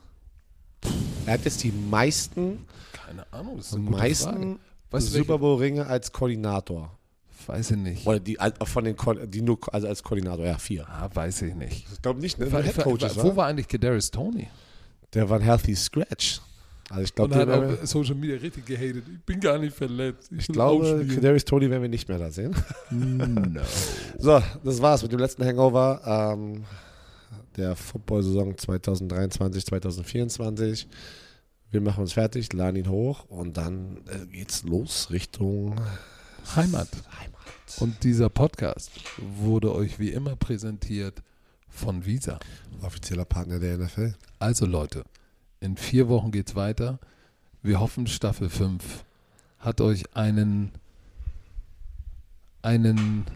Er hat jetzt die meisten, Keine Ahnung, das ist eine meisten Super Bowl-Ringe als Koordinator. Weiß ich nicht. Oder die von den die nur also als Koordinator, ja, vier. Ah, weiß ich nicht. Ich glaube nicht, ne? Wa- Nur Head Coaches, wa- Wo war eigentlich Kadarius Tony? Der war ein Healthy Scratch. Also ich glaube, hat den- auf Social Media richtig gehatet. Ich bin gar nicht verletzt. ich will glaube. Kadarius Tony werden wir nicht mehr da sehen. no. So, das war's mit dem letzten Hangover ähm, der Football-Saison 2023, 2024. Wir machen uns fertig, laden ihn hoch und dann äh, geht's los Richtung Heimat. Heimat. Und dieser Podcast wurde euch wie immer präsentiert von Visa. Offizieller Partner der NFL. Also Leute, in vier Wochen geht's weiter. Wir hoffen, Staffel 5 hat euch einen, einen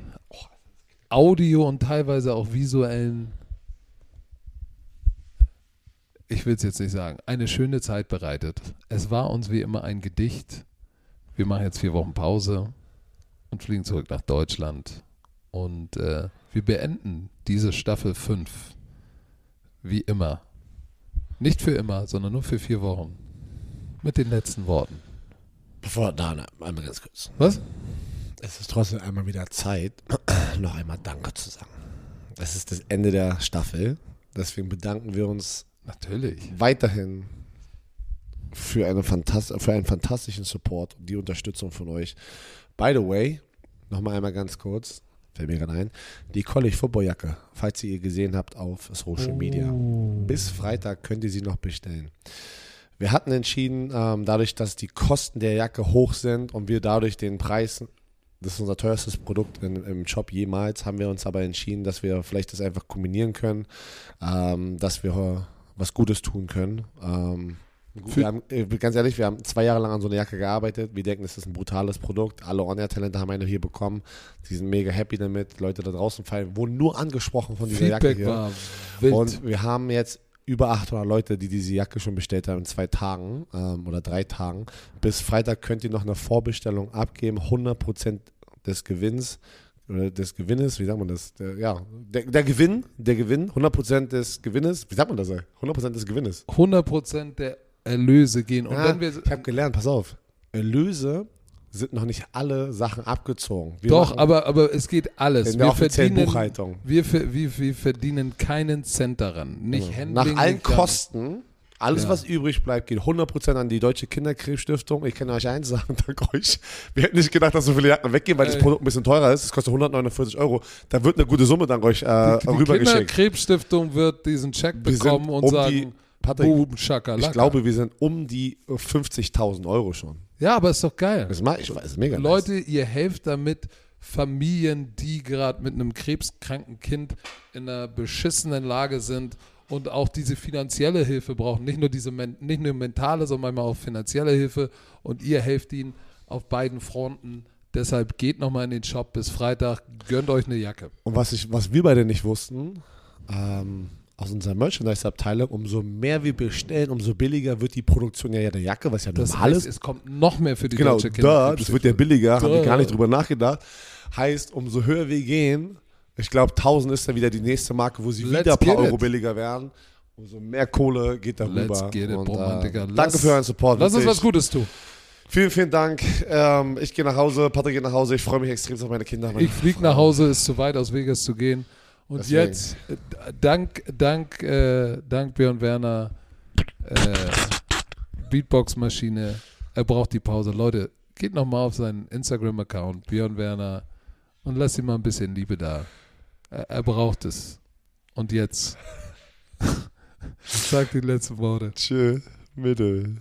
Audio- und teilweise auch visuellen, ich will es jetzt nicht sagen, eine schöne Zeit bereitet. Es war uns wie immer ein Gedicht. Wir machen jetzt vier Wochen Pause und fliegen zurück nach Deutschland. Und äh, wir beenden diese Staffel 5 wie immer. Nicht für immer, sondern nur für vier Wochen. Mit den letzten Worten. Bevor, da, na, einmal ganz kurz. Was? Es ist trotzdem einmal wieder Zeit, noch einmal Danke zu sagen. Es ist das Ende der Staffel. Deswegen bedanken wir uns Natürlich. weiterhin für, eine Fantast für einen fantastischen Support und die Unterstützung von euch. By the way, nochmal einmal ganz kurz. fällt mir gerade ein, die College Football Jacke, falls ihr ihr gesehen habt auf Social Media. Bis Freitag könnt ihr sie noch bestellen. Wir hatten entschieden, ähm, dadurch, dass die Kosten der Jacke hoch sind und wir dadurch den Preis, das ist unser teuerstes Produkt im Shop jemals, haben wir uns aber entschieden, dass wir vielleicht das einfach kombinieren können, ähm, dass wir was Gutes tun können. Ähm, wir haben, äh, ganz ehrlich, wir haben zwei Jahre lang an so einer Jacke gearbeitet. Wir denken, es ist ein brutales Produkt. Alle On-Air-Talente haben eine hier bekommen. Die sind mega happy damit. Leute da draußen fallen, wurden nur angesprochen von dieser Feedback Jacke hier. war wild. Und wir haben jetzt über 800 Leute, die diese Jacke schon bestellt haben in zwei Tagen ähm, oder drei Tagen. Bis Freitag könnt ihr noch eine Vorbestellung abgeben. 100% des Gewinns oder des Gewinnes, wie sagt man das? Der, ja, der, der Gewinn, der Gewinn, 100% des Gewinnes, wie sagt man das? ey? 100% des Gewinnes. 100% der Erlöse gehen. Und Ja, wir, ich habe gelernt, pass auf, Erlöse sind noch nicht alle Sachen abgezogen. Wir doch, machen aber, aber es geht alles. in der Wir verdienen, Buchhaltung. wir, wir, wir verdienen keinen Cent daran. Nicht Genau. Handling. Nach allen Kosten, alles Ja. was übrig bleibt, geht 100% an die Deutsche Kinderkrebsstiftung. Ich kann euch eins sagen, dank euch. Wir hätten nicht gedacht, dass so viele Jacken weggehen, weil das Ey. Produkt ein bisschen teurer ist. Es kostet 149 Euro. Da wird eine gute Summe dank euch äh, Die rübergeschickt. Kinderkrebsstiftung wird diesen Check bekommen und um sagen, die- Patrick, Boom, ich glaube, wir sind um die 50.000 Euro schon. Ja, aber ist doch geil. Das mag ich, weiß, ist mega nice. Leute, ihr helft damit Familien, die gerade mit einem krebskranken Kind in einer beschissenen Lage sind und auch diese finanzielle Hilfe brauchen. Nicht nur diese nicht nur mentale, sondern manchmal auch finanzielle Hilfe. Und ihr helft ihnen auf beiden Fronten. Deshalb geht nochmal in den Shop bis Freitag, gönnt euch eine Jacke. Und was, ich, was wir beide nicht wussten, ähm, aus unserer Merchandise-Abteilung, umso mehr wir bestellen, umso billiger wird die Produktion ja der Jacke, was ja Das normal heißt, ist. es kommt noch mehr für die Genau, deutsche da, das wird ja billiger, haben wir Duh. gar nicht drüber nachgedacht. Heißt, umso höher wir gehen, ich glaube 1000 ist dann wieder die nächste Marke, wo sie Let's wieder ein paar Euro it. billiger werden. Umso mehr Kohle geht darüber. Let's get it, Und, Romantiker. äh, danke für euren Support. Lass uns was Gutes tun. Vielen, vielen Dank. Ähm, ich gehe nach Hause, Patrick geht nach Hause. Ich freue mich extrem auf meine Kinder. Meine Ich fliege nach Hause, ist zu weit aus Vegas zu gehen. Und Deswegen. jetzt, dank, dank, äh, dank Björn Werner, äh, Beatbox-Maschine, er braucht die Pause. Leute, geht nochmal auf seinen Instagram-Account, Björn Werner, und lasst ihm mal ein bisschen Liebe da. Er, er braucht es. Und jetzt, sag die letzten Worte. Tschö, Mittel.